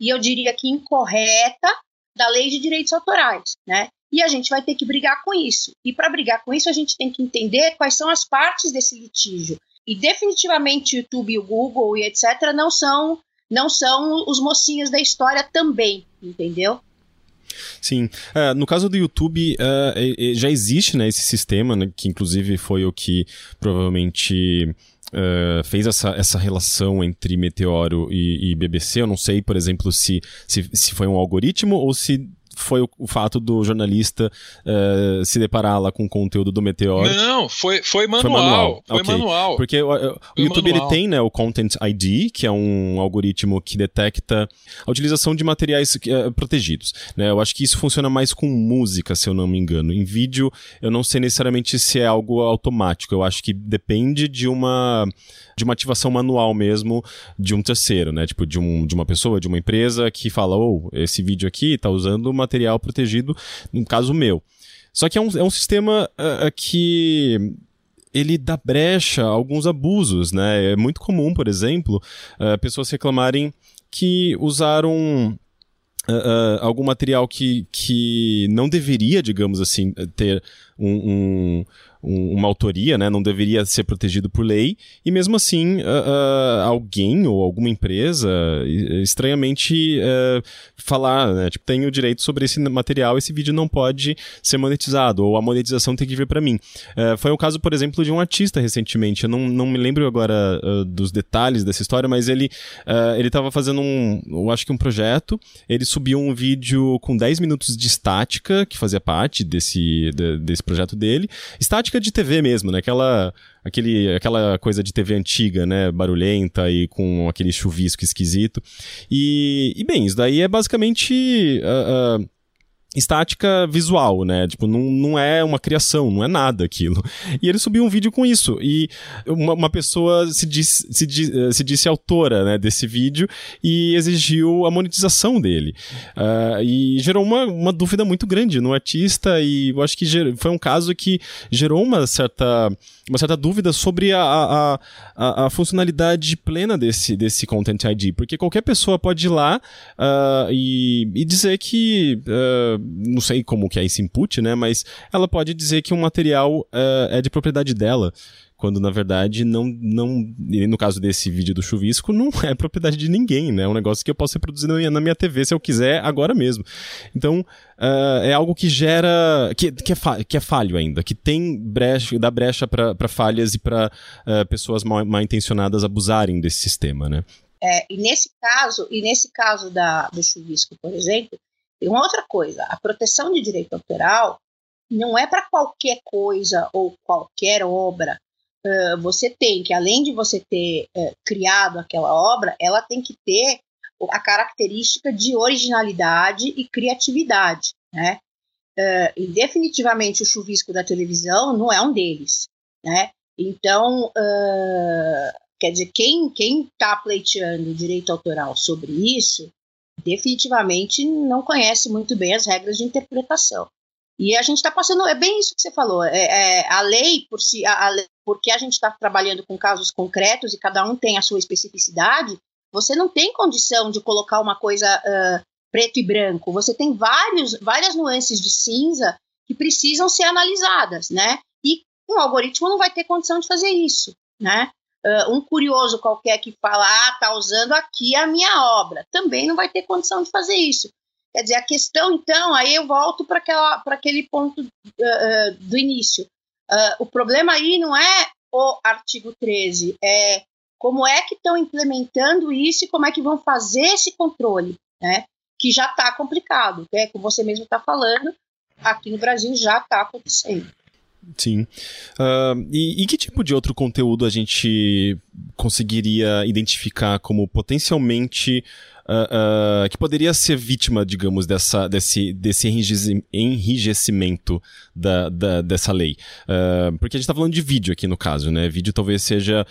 Speaker 2: e eu diria que incorreta da lei de direitos autorais, né? E a gente vai ter que brigar com isso. E para brigar com isso, a gente tem que entender quais são as partes desse litígio. E definitivamente o YouTube, o Google e etc. não são não são os mocinhos da história também, entendeu?
Speaker 1: Sim. Uh, no caso do YouTube, uh, já existe né, esse sistema, né, que inclusive foi o que provavelmente. Uh, fez essa, essa relação entre Meteoro e, e, BBC. Eu não sei, por exemplo, se, se, se foi um algoritmo ou se foi o, o fato do jornalista uh, se deparar lá com o conteúdo do Meteor?
Speaker 3: Não, foi, foi manual. Foi manual. Foi okay. manual.
Speaker 1: Porque o, o YouTube ele tem né, o Content ID, que é um algoritmo que detecta a utilização de materiais uh, protegidos. Né? Eu acho que isso funciona mais com música, se eu não me engano. Em vídeo, eu não sei necessariamente se é algo automático. Eu acho que depende de uma de uma ativação manual mesmo de um terceiro, né? Tipo, de, um, de uma pessoa, de uma empresa que fala, oh, esse vídeo aqui tá usando material protegido, no caso meu. Só que é um, é um sistema uh, que ele dá brecha a alguns abusos, né? É muito comum, por exemplo, uh, pessoas reclamarem que usaram Uh, uh, algum material que, que não deveria, digamos assim, ter um, um, um, uma autoria, né? Não deveria ser protegido por lei. E mesmo assim, uh, uh, alguém ou alguma empresa estranhamente uh, falar, né? Tipo, tem o direito sobre esse material, esse vídeo não pode ser monetizado, ou a monetização tem que vir para mim. foi o caso, por exemplo, de um artista recentemente. Eu não, não me lembro agora dos detalhes dessa história, mas ele ele estava fazendo um, eu acho que um projeto. Ele subiu um vídeo com 10 minutos de estática, que fazia parte desse, de, desse projeto dele. Estática de TV mesmo, né? Aquela, aquele, aquela coisa de TV antiga, né? Barulhenta e com aquele chuvisco esquisito. E, e bem, isso daí é basicamente. Uh, uh, estática visual, né? Tipo, não, não é uma criação, não é nada aquilo. E ele subiu um vídeo com isso. E uma, uma pessoa se disse, se, se disse autora né, desse vídeo e exigiu a monetização dele. Uh, e gerou uma, uma dúvida muito grande no artista, e eu acho que foi um caso que gerou uma certa uma certa dúvida sobre a, a, a, a, funcionalidade plena desse, desse Content ID, porque qualquer pessoa pode ir lá uh, e, e dizer que, uh, não sei como que é esse input, né, mas ela pode dizer que um material uh, é de propriedade dela quando na verdade não, não no caso desse vídeo do chuvisco, não é propriedade de ninguém, né? É um negócio que eu posso reproduzir na minha, na minha TV se eu quiser agora mesmo. Então, uh, é algo que gera, que, que, é, que é falho ainda, que tem brecha, dá brecha para falhas e para uh, eh, pessoas mal, mal intencionadas abusarem desse sistema, né?
Speaker 2: É, e nesse caso, e nesse caso da, do chuvisco, por exemplo, tem uma outra coisa. A proteção de direito autoral não é para qualquer coisa ou qualquer obra você tem que, além de você ter uh, criado aquela obra, ela tem que ter a característica de originalidade e criatividade, né? Uh, e definitivamente o chuvisco da televisão não é um deles, né? Então, quer dizer, quem quem está pleiteando direito autoral sobre isso, definitivamente não conhece muito bem as regras de interpretação. E a gente está passando, é bem isso que você falou, é, é a lei por si, a, a, porque a gente está trabalhando com casos concretos e cada um tem a sua especificidade, você não tem condição de colocar uma coisa uh, preto e branco, você tem vários, várias nuances de cinza que precisam ser analisadas, né? E um algoritmo não vai ter condição de fazer isso, né? Uh, um curioso qualquer que fala, ah, tá usando aqui a minha obra, também não vai ter condição de fazer isso. Quer dizer, a questão, então, aí eu volto para aquele ponto uh, do início. Uh, o problema aí não é o artigo 13, é como é que estão implementando isso e como é que vão fazer esse controle, né? Que já está complicado, né? como você mesmo está falando, aqui no Brasil já está acontecendo.
Speaker 1: Sim. Uh, e, e, que tipo de outro conteúdo a gente conseguiria identificar como potencialmente uh, uh, que poderia ser vítima, digamos, dessa, desse, desse enrijecimento da, da, dessa lei. Uh, porque a gente está falando de vídeo aqui no caso, né? Vídeo talvez seja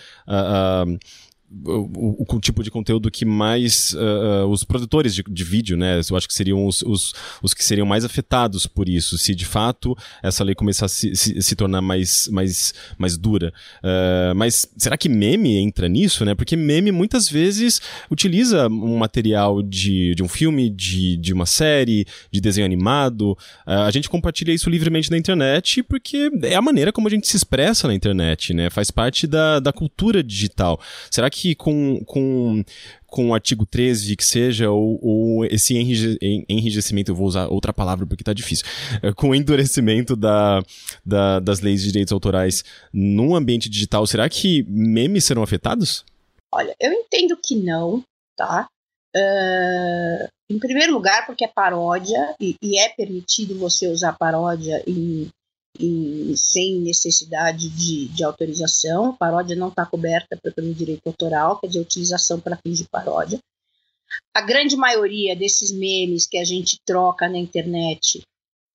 Speaker 1: o, o, o, tipo de conteúdo que mais uh, os produtores de, de, vídeo, né? Eu acho que seriam os, os, os, que seriam mais afetados por isso, se de fato essa lei começar a se, se, se tornar mais, mais, mais dura. Uh, mas será que meme entra nisso, né? Porque meme muitas vezes utiliza um material de, de um filme, de, de uma série, de desenho animado. Uh, a gente compartilha isso livremente na internet porque é a maneira como a gente se expressa na internet, né? Faz parte da, da cultura digital. Será que que com, com, com o artigo 13, que seja, ou, ou esse enrijecimento, eu vou usar outra palavra porque tá difícil, é, com o endurecimento da, da, das leis de direitos autorais num ambiente digital, será que memes serão afetados?
Speaker 2: Olha, eu entendo que não, tá? Uh, em primeiro lugar, porque é paródia, e, e, é permitido você usar paródia em e sem necessidade de, de autorização. Paródia não está coberta pelo direito autoral, quer dizer, utilização para fins de paródia. A grande maioria desses memes que a gente troca na internet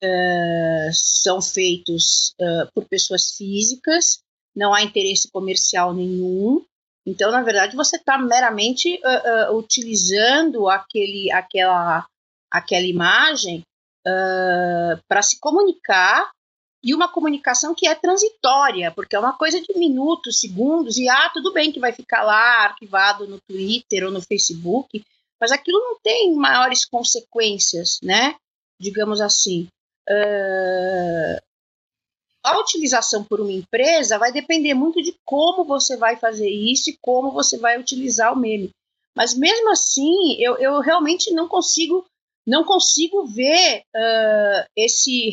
Speaker 2: uh, são feitos uh, por pessoas físicas, não há interesse comercial nenhum. Então, na verdade, você está meramente uh, utilizando aquele, aquela, aquela imagem para se comunicar e uma comunicação que é transitória, porque é uma coisa de minutos, segundos, e ah, tudo bem que vai ficar lá arquivado no Twitter ou no Facebook, mas aquilo não tem maiores consequências, né? Digamos assim. Uh, a utilização por uma empresa vai depender muito de como você vai fazer isso e como você vai utilizar o meme. Mas mesmo assim, eu, eu realmente não consigo não consigo ver uh, esse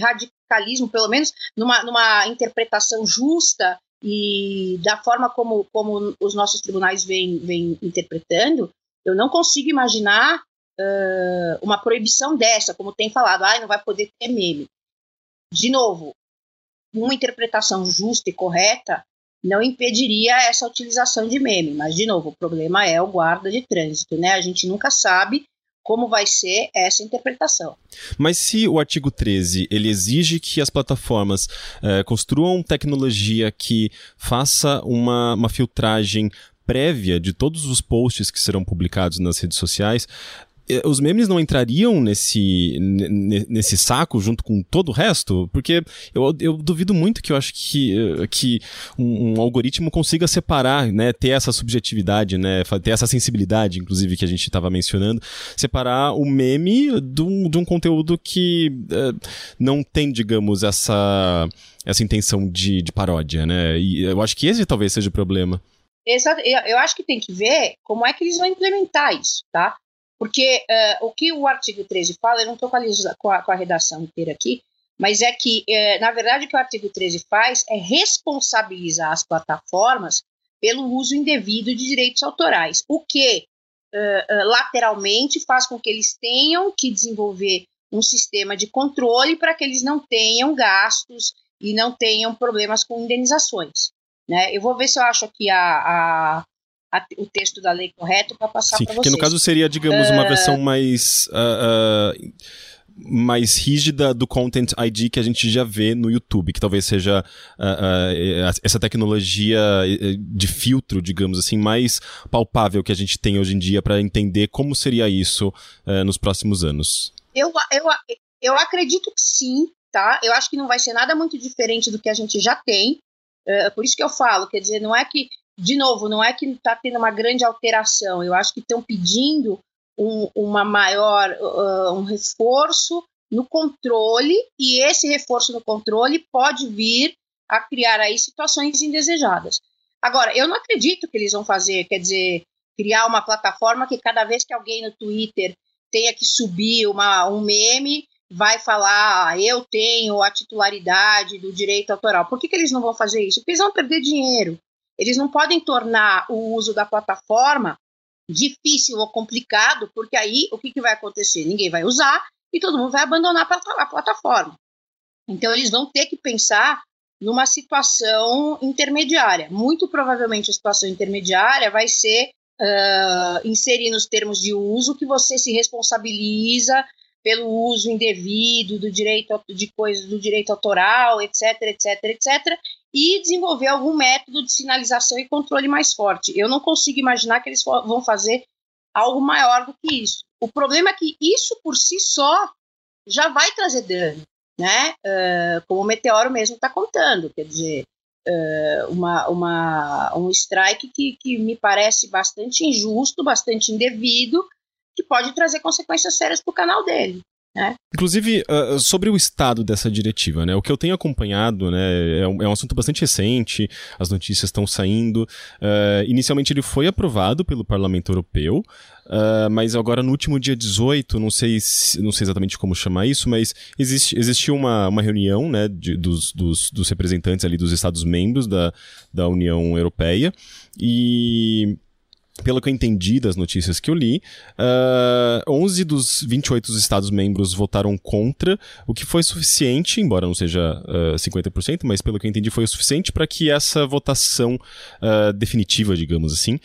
Speaker 2: radicalismo, pelo menos numa, numa interpretação justa e da forma como, como os nossos tribunais vêm, vêm interpretando, eu não consigo imaginar uh, uma proibição dessa, como tem falado, ah, não vai poder ter meme. De novo, uma interpretação justa e correta não impediria essa utilização de meme, mas, de novo, o problema é o guarda de trânsito, né? A gente nunca sabe como vai ser essa interpretação.
Speaker 1: Mas se o artigo 13 ele exige que as plataformas é, construam tecnologia que faça uma, uma filtragem prévia de todos os posts que serão publicados nas redes sociais, os memes não entrariam nesse, nesse saco junto com todo o resto? Porque eu, eu duvido muito que eu acho que, eh, que um, um, algoritmo consiga separar, né, ter essa subjetividade, né, ter essa sensibilidade, inclusive, que a gente estava mencionando, separar o meme de um, de um conteúdo que uh, não tem, digamos, essa, essa intenção de, de paródia, né? E eu acho que esse talvez seja o problema.
Speaker 2: Exato. Eu acho que tem que ver como é que eles vão implementar isso, tá? Porque uh, o que o artigo 13 fala, eu não estou com, com, a, redação inteira aqui, mas é que, uh, na verdade, o que o artigo 13 faz é responsabilizar as plataformas pelo uso indevido de direitos autorais, o que uh, lateralmente faz com que eles tenham que desenvolver um sistema de controle para que eles não tenham gastos e não tenham problemas com indenizações. Né? Eu vou ver se eu acho aqui a, a, a o texto da lei correto para passar para vocês.
Speaker 1: Que no caso seria, digamos, uma uh... versão mais. Uh, uh, mais rígida do Content ID que a gente já vê no YouTube, que talvez seja uh, uh, essa tecnologia de filtro, digamos assim, mais palpável que a gente tem hoje em dia para entender como seria isso uh, nos próximos anos.
Speaker 2: Eu, eu, eu acredito que sim, tá? Eu acho que não vai ser nada muito diferente do que a gente já tem. por isso que eu falo, quer dizer, não é que, de novo, não é que está tendo uma grande alteração. Eu acho que estão pedindo um, uma maior, uh, um reforço no controle, e esse reforço no controle pode vir a criar aí situações indesejadas. Agora, eu não acredito que eles vão fazer, quer dizer, criar uma plataforma que cada vez que alguém no Twitter tenha que subir uma, um meme, vai falar, ah, eu tenho a titularidade do direito autoral. Por que, que eles não vão fazer isso? Porque eles vão perder dinheiro. Eles não podem tornar o uso da plataforma difícil ou complicado, porque aí o que, que vai acontecer? Ninguém vai usar e todo mundo vai abandonar a plataforma. Então, eles vão ter que pensar numa situação intermediária. Muito provavelmente a situação intermediária vai ser uh, inserir nos termos de uso que você se responsabiliza pelo uso indevido do direito de coisas do direito autoral, etc, etc, etc, e desenvolver algum método de sinalização e controle mais forte. Eu não consigo imaginar que eles vão fazer algo maior do que isso. O problema é que isso por si só já vai trazer dano, né? Uh, como o Meteoro mesmo está contando, quer dizer, uh, uma, uma, um strike que, que me parece bastante injusto, bastante indevido, que pode trazer consequências sérias para o canal dele. Né?
Speaker 1: Inclusive, uh, sobre o estado dessa diretiva, né? O que eu tenho acompanhado, né, é um, é um assunto bastante recente, as notícias estão saindo. Uh, inicialmente ele foi aprovado pelo Parlamento Europeu, uh, mas agora no último dia 18, não sei, não sei exatamente como chamar isso, mas existe, existiu uma, uma reunião, né, de, dos, dos, dos representantes ali dos Estados-membros da, da União Europeia, e pelo que eu entendi das notícias que eu li, uh, ah, 11 dos 28 Estados-membros votaram contra, o que foi suficiente, embora não seja uh, ah, 50%, mas pelo que eu entendi foi o suficiente para que essa votação uh, definitiva, digamos assim,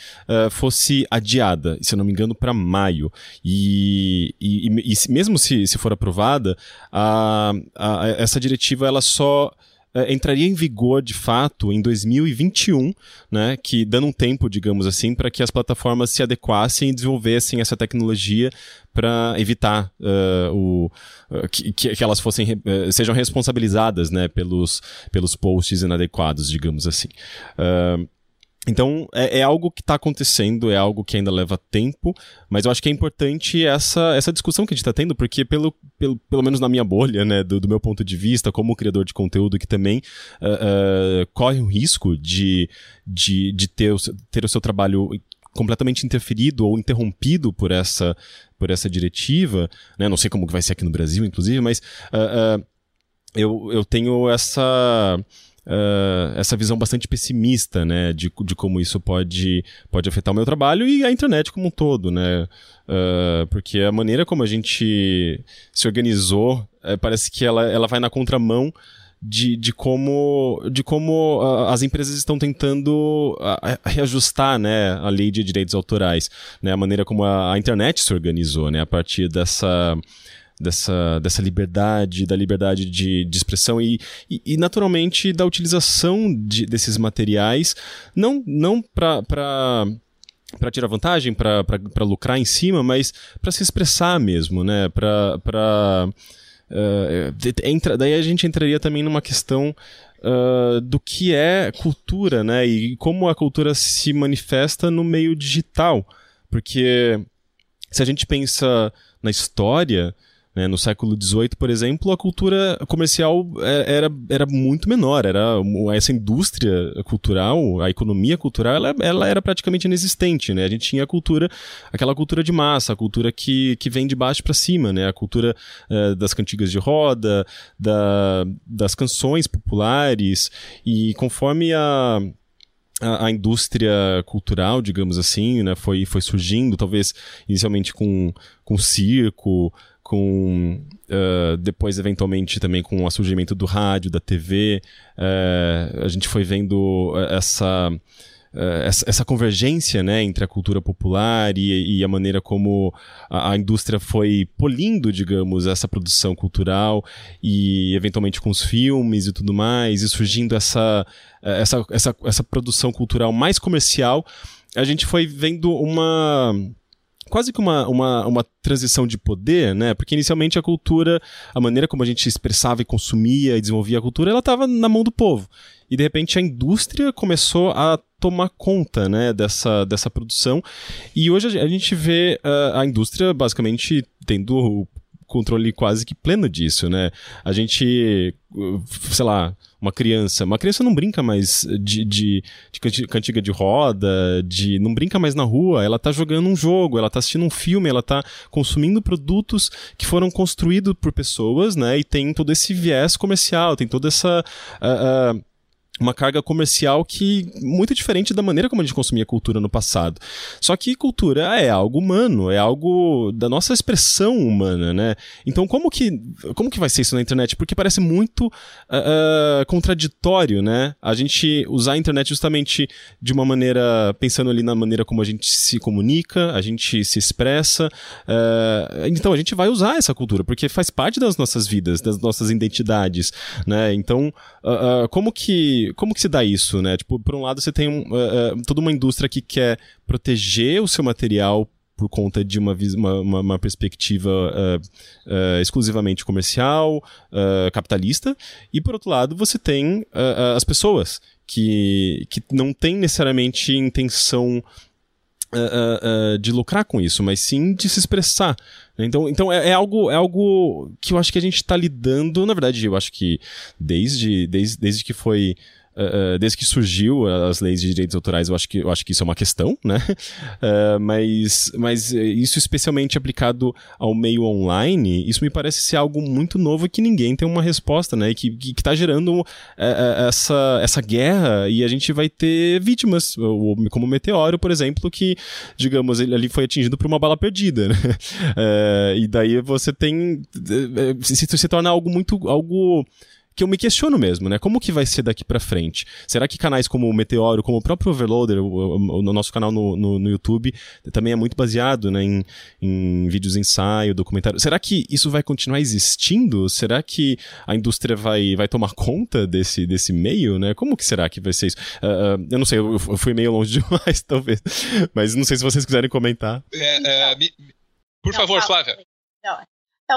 Speaker 1: fosse adiada, se eu não me engano, para maio. E, e, e, mesmo se, se for aprovada, a, a, essa diretiva ela só entraria em vigor de fato em 2021, né, que dando um tempo, digamos assim, para que as plataformas se adequassem e desenvolvessem essa tecnologia para evitar uh, o, uh, que, que, elas fossem sejam responsabilizadas né, pelos, pelos posts inadequados, digamos assim. Então, é, é, algo que está acontecendo, é algo que ainda leva tempo, mas eu acho que é importante essa, essa discussão que a gente está tendo, porque, pelo, pelo, pelo menos na minha bolha, né, do, do meu ponto de vista, como criador de conteúdo que também uh, uh, corre o risco de, de, de ter, o, ter o seu trabalho completamente interferido ou interrompido por essa, por essa diretiva, né, não sei como que vai ser aqui no Brasil, inclusive, mas uh, eu, eu tenho essa uh, essa visão bastante pessimista, né, de, de como isso pode, pode afetar o meu trabalho e a internet como um todo, né, uh, porque a maneira como a gente se organizou uh, parece que ela, ela vai na contramão de, de como, de como uh, as empresas estão tentando uh, reajustar né, a lei de direitos autorais, né, a maneira como a, a internet se organizou, né, a partir dessa dessa, dessa liberdade, da liberdade de, de expressão e, e, e, naturalmente da utilização de, desses materiais, não, não para para tirar vantagem, para lucrar em cima, mas para se expressar mesmo, né? Para uh, entra, daí a gente entraria também numa questão uh, do que é cultura, né? E como a cultura se manifesta no meio digital, porque se a gente pensa na história né? No século XVIII, por exemplo, a cultura comercial é, era, era muito menor. Era essa indústria cultural, a economia cultural, ela, ela era praticamente inexistente. Né? A gente tinha a cultura, aquela cultura de massa, a cultura que, que vem de baixo para cima, né? a cultura é, das cantigas de roda, da, das canções populares. E conforme a a, a, indústria cultural, digamos assim, né, foi, foi surgindo, talvez inicialmente com, com circo, com uh, depois eventualmente também com o surgimento do rádio, da TV, uh, a gente foi vendo essa Uh, essa, essa, convergência né, entre a cultura popular e, e a maneira como a, a, indústria foi polindo, digamos, essa produção cultural e eventualmente com os filmes e tudo mais, e surgindo essa, essa, essa, essa produção cultural mais comercial, a gente foi vendo uma quase que uma, uma, uma transição de poder, né? Porque inicialmente a cultura, a maneira como a gente expressava e consumia e desenvolvia a cultura, ela estava na mão do povo. E de repente a indústria começou a tomar conta, né, dessa, dessa produção. E hoje a gente vê uh, a indústria basicamente tendo o controle quase que pleno disso, né? A gente, sei lá, uma criança. Uma criança não brinca mais de, de, de cantiga de roda, de não brinca mais na rua, ela tá jogando um jogo, ela tá assistindo um filme, ela tá consumindo produtos que foram construídos por pessoas, né? E tem todo esse viés comercial, tem toda essa. Uh, uh, uma carga comercial que muito diferente da maneira como a gente consumia cultura no passado. Só que cultura é algo humano, é algo da nossa expressão humana, né? Então como que como que vai ser isso na internet? Porque parece muito uh, uh, contraditório, né? A gente usar a internet justamente de uma maneira pensando ali na maneira como a gente se comunica, a gente se expressa. Uh, então a gente vai usar essa cultura porque faz parte das nossas vidas, das nossas identidades, né? Então como que como que se dá isso, né? Tipo, por um lado você tem um, uh, toda uma indústria que quer proteger o seu material por conta de uma, uma, uma perspectiva uh, uh, exclusivamente comercial, uh, capitalista, e por outro lado você tem as pessoas que, que não têm necessariamente intenção de lucrar com isso, mas sim de se expressar. Então, então é, é, algo, é algo que eu acho que a gente está lidando, na verdade, eu acho que desde, desde, desde que foi Uh, desde que surgiu as leis de direitos autorais, eu acho que, eu acho que isso é uma questão, né? Uh, mas, mas isso especialmente aplicado ao meio online, isso me parece ser algo muito novo que ninguém tem uma resposta, né? E que, que, que tá gerando uh, essa, essa guerra e a gente vai ter vítimas, como o Meteoro, por exemplo, que, digamos, ele ali foi atingido por uma bala perdida, né? e daí você tem... se, se torna algo muito... algo que eu me questiono mesmo, né? Como que vai ser daqui para frente? Será que canais como o Meteoro, como o próprio Overloader, o, o, o nosso canal no, no, no, YouTube, também é muito baseado né, em, em vídeos ensaio, documentário. Será que isso vai continuar existindo? Será que a indústria vai, vai tomar conta desse, desse meio, né? Como que será que vai ser isso? Uh, eu não sei, eu, eu, fui meio longe demais, talvez. Mas não sei se vocês quiserem comentar.
Speaker 3: É, é, me... Por não, favor, Flávia.
Speaker 2: Não,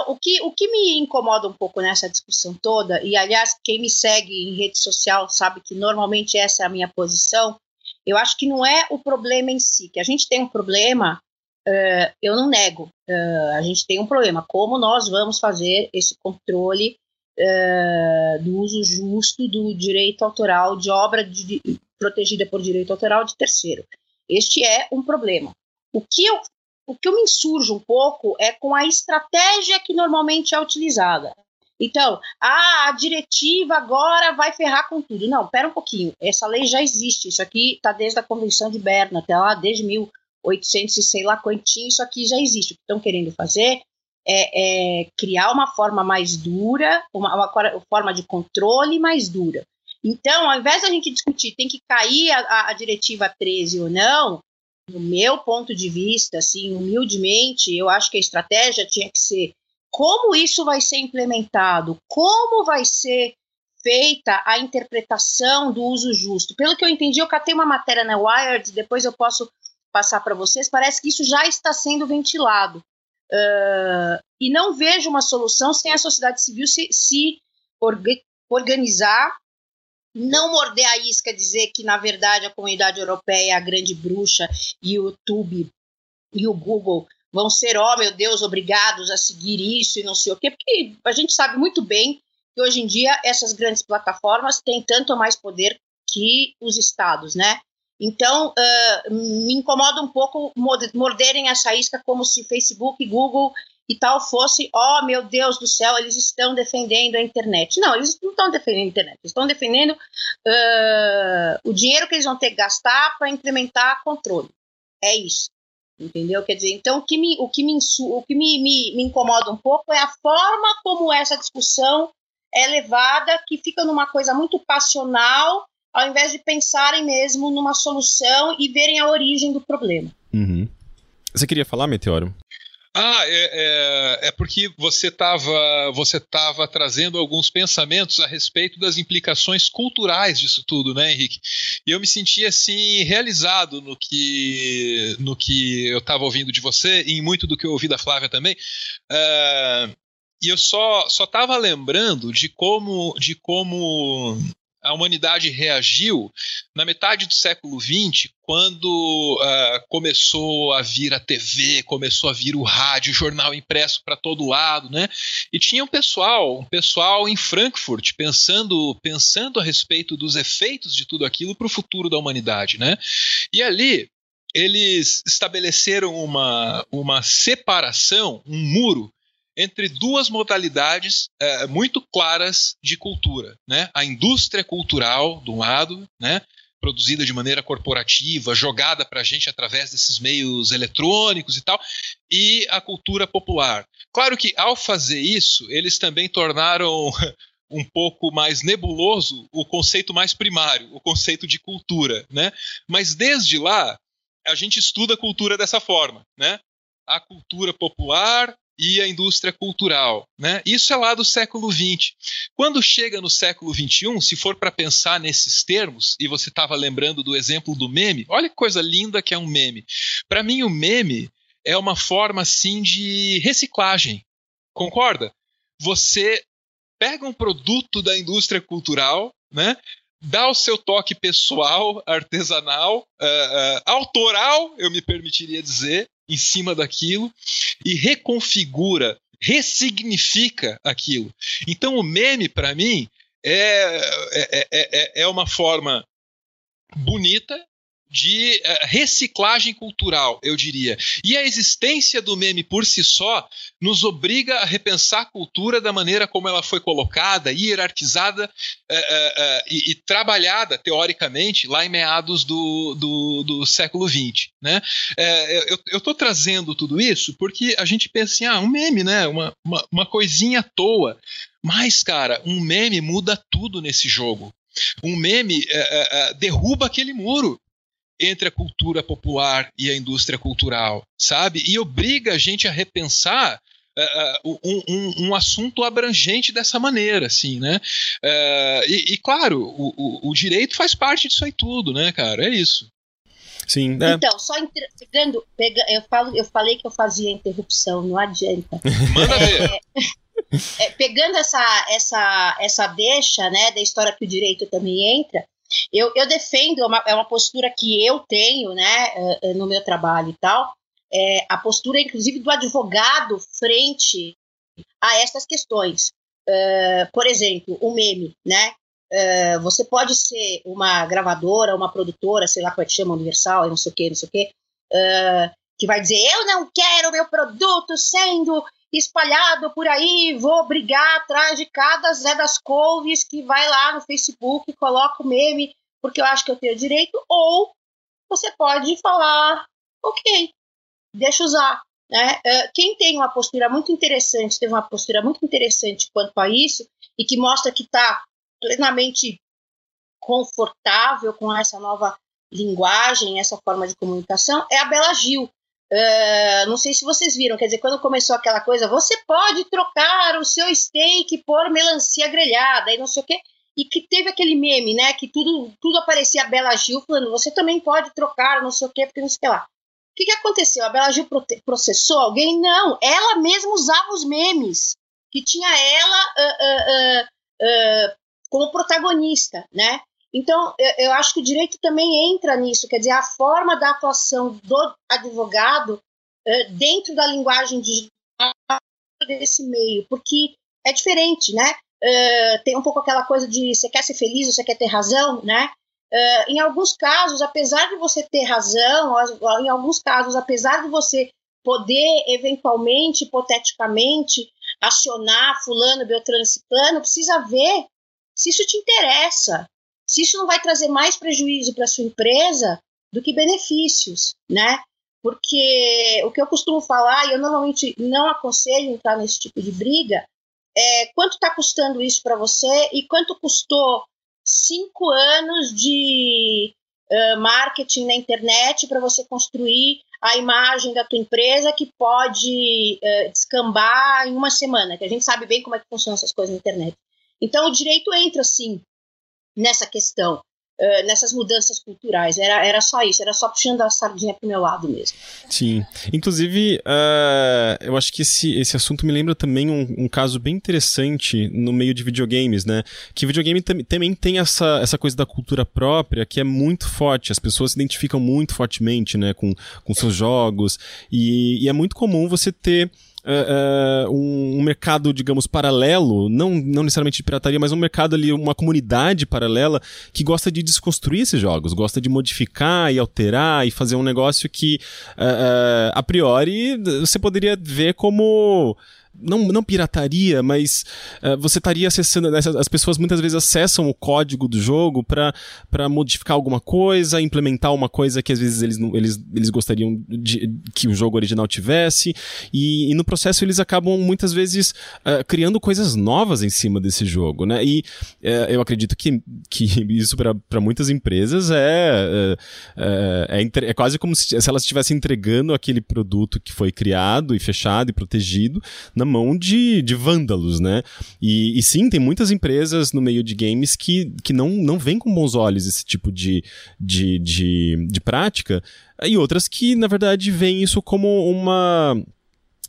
Speaker 2: o, que, o que me incomoda um pouco nessa discussão toda, e aliás, quem me segue em rede social sabe que normalmente essa é a minha posição, eu acho que não é o problema em si, que a gente tem um problema, uh, eu não nego, uh, a gente tem um problema, como nós vamos fazer esse controle uh, do uso justo do direito autoral de obra de, protegida por direito autoral de terceiro. Este é um problema. O que eu o que eu me insurjo um pouco é com a estratégia que normalmente é utilizada. Então, ah, a diretiva agora vai ferrar com tudo. Não, pera um pouquinho. Essa lei já existe. Isso aqui está desde a Convenção de Berna, até lá, desde 1800 e sei lá quantinho, isso aqui já existe. O que estão querendo fazer é, é criar uma forma mais dura, uma, uma, forma de controle mais dura. Então, ao invés da gente discutir tem que cair a, a, a diretiva 13 ou não, no meu ponto de vista, assim, humildemente, eu acho que a estratégia tinha que ser como isso vai ser implementado, como vai ser feita a interpretação do uso justo. Pelo que eu entendi, eu catei uma matéria na Wired, depois eu posso passar para vocês, parece que isso já está sendo ventilado. Uh, e não vejo uma solução sem a sociedade civil se, se organizar não morder a isca, dizer que, na verdade, a comunidade europeia a grande bruxa e o YouTube e o Google vão ser, ó oh, meu Deus, obrigados a seguir isso e não sei o quê, porque a gente sabe muito bem que hoje em dia essas grandes plataformas têm tanto mais poder que os estados, né? Então, uh, me incomoda um pouco morderem essa isca como se Facebook, Google e tal fosse, ó oh, meu Deus do céu, eles estão defendendo a internet. Não, eles não estão defendendo a internet, eles estão defendendo uh, o dinheiro que eles vão ter que gastar para implementar controle. É isso. Entendeu? Quer dizer, então o que me, o que me, o que me, me, me incomoda um pouco é a forma como essa discussão é levada, que fica numa coisa muito passional, ao invés de pensarem mesmo numa solução e verem a origem do problema.
Speaker 1: Uhum. Você queria falar, Meteoro?
Speaker 3: Ah, é, é, é, porque você estava você tava trazendo alguns pensamentos a respeito das implicações culturais disso tudo, né, Henrique? E eu me senti assim realizado no que no que eu estava ouvindo de você e em muito do que eu ouvi da Flávia também. Uh, e eu só só estava lembrando de como de como a humanidade reagiu na metade do século XX, quando uh, começou a vir a TV, começou a vir o rádio, o jornal impresso para todo lado, né? E tinha um pessoal, um pessoal em Frankfurt pensando, pensando a respeito dos efeitos de tudo aquilo para o futuro da humanidade, né? E ali eles estabeleceram uma, uma separação, um muro entre duas modalidades é, muito claras de cultura, né? A indústria cultural, de um lado, né? produzida de maneira corporativa, jogada para a gente através desses meios eletrônicos e tal, e a cultura popular. Claro que ao fazer isso, eles também tornaram um pouco mais nebuloso o conceito mais primário, o conceito de cultura, né? Mas desde lá a gente estuda a cultura dessa forma, né? A cultura popular e a indústria cultural. Né? Isso é lá do século XX. Quando chega no século XXI, se for para pensar nesses termos, e você estava lembrando do exemplo do meme, olha que coisa linda que é um meme. Para mim, o meme é uma forma assim de reciclagem. Concorda? Você pega um produto da indústria cultural, né? dá o seu toque pessoal, artesanal, uh, uh, autoral, eu me permitiria dizer, em cima daquilo e reconfigura, ressignifica aquilo. Então o meme, para mim, é, é, é, é uma forma bonita de uh, reciclagem cultural, eu diria. E a existência do meme por si só nos obriga a repensar a cultura da maneira como ela foi colocada, hierarquizada uh, uh, e, e, trabalhada, teoricamente, lá em meados do, do, do século XX. Né? eu estou trazendo tudo isso porque a gente pensa assim, ah, um meme, né? uma, uma, uma coisinha à toa. Mas, cara, um meme muda tudo nesse jogo. Um meme derruba aquele muro entre a cultura popular e a indústria cultural, sabe? E obriga a gente a repensar Uh, um, um, um, assunto abrangente dessa maneira, assim, né? Uh, e, e, claro, o, o, o, direito faz parte disso aí tudo, né, cara? É isso.
Speaker 1: Sim. É.
Speaker 2: Então, só pegando, pega, eu, falo, eu falei que eu fazia interrupção, não adianta.
Speaker 3: Manda é, ver.
Speaker 2: É, é, pegando essa, essa, essa deixa, né, da história que o direito também entra, eu, eu defendo, é uma, é uma postura que eu tenho, né, eh, eh, no meu trabalho e tal, é a postura, inclusive, do advogado frente a essas questões. Uh, por exemplo, o meme, né? Uh, você pode ser uma gravadora, uma produtora, sei lá como é que chama, Universal, não sei o que, não sei o que, uh, que vai dizer, eu não quero meu produto sendo espalhado por aí, vou brigar atrás de cada Zé das Couves que vai lá no Facebook coloca o meme porque eu acho que eu tenho direito, ou você pode falar, ok, deixa usar. Né? É, quem tem uma postura muito interessante, teve uma postura muito interessante quanto a isso, e que mostra que está plenamente confortável com essa nova linguagem, essa forma de comunicação, é a Bela Gil. Uh, não sei se vocês viram, quer dizer, quando começou aquela coisa, você pode trocar o seu steak por melancia grelhada e não sei o quê, e que teve aquele meme, né, que tudo, tudo aparecia a Bela Gil falando, você também pode trocar não sei o quê, porque não sei o que lá. O que, que aconteceu? A Bela Gil processou alguém? Não, ela mesma usava os memes, que tinha ela uh, uh, como protagonista, né? Então, eu, eu, acho que o direito também entra nisso, quer dizer, a forma da atuação do advogado uh, dentro da linguagem digital desse meio, porque é diferente, né? Uh, tem um pouco aquela coisa de você quer ser feliz, você quer ter razão, né? Uh, em alguns casos, apesar de você ter razão, em alguns casos, apesar de você poder, eventualmente, hipoteticamente, acionar fulano, beltrano, ciclano, precisa ver se isso te interessa, se isso não vai trazer mais prejuízo para sua empresa do que benefícios, né? Porque o que eu costumo falar, e eu normalmente não aconselho entrar nesse tipo de briga, é quanto está custando isso para você e quanto custou cinco anos de uh, marketing na internet para você construir a imagem da tua empresa que pode uh, descambar em uma semana, que a gente sabe bem como é que funcionam essas coisas na internet. Então o direito entra sim nessa questão. Uh, nessas mudanças culturais. Era, era só isso, era só puxando a sardinha pro meu lado mesmo.
Speaker 1: Sim. Inclusive, uh, eu acho que esse, esse assunto me lembra também um, um, caso bem interessante no meio de videogames, né? Que videogame tam também tem essa, essa coisa da cultura própria que é muito forte. As pessoas se identificam muito fortemente, né, com, com seus jogos. E, e é muito comum você ter uh, um, mercado, digamos, paralelo, não, não necessariamente de pirataria, mas um mercado ali, uma comunidade paralela que gosta de desconstruir esses jogos, gosta de modificar e alterar e fazer um negócio que, uh, a priori, você poderia ver como não, não pirataria, mas uh, você estaria acessando. Né, as pessoas muitas vezes acessam o código do jogo para modificar alguma coisa, implementar uma coisa que às vezes eles, eles, eles gostariam de, que o jogo original tivesse, e, e no processo eles acabam muitas vezes uh, criando coisas novas em cima desse jogo, né? E uh, eu acredito que, que isso para muitas empresas é, é, é, é, quase como se, se elas estivessem entregando aquele produto que foi criado e fechado e protegido na mão de, de vândalos, né? E, e, sim, tem muitas empresas no meio de games que, que não, não veem com bons olhos esse tipo de, de, de, de prática, e outras que, na verdade, veem isso como uma.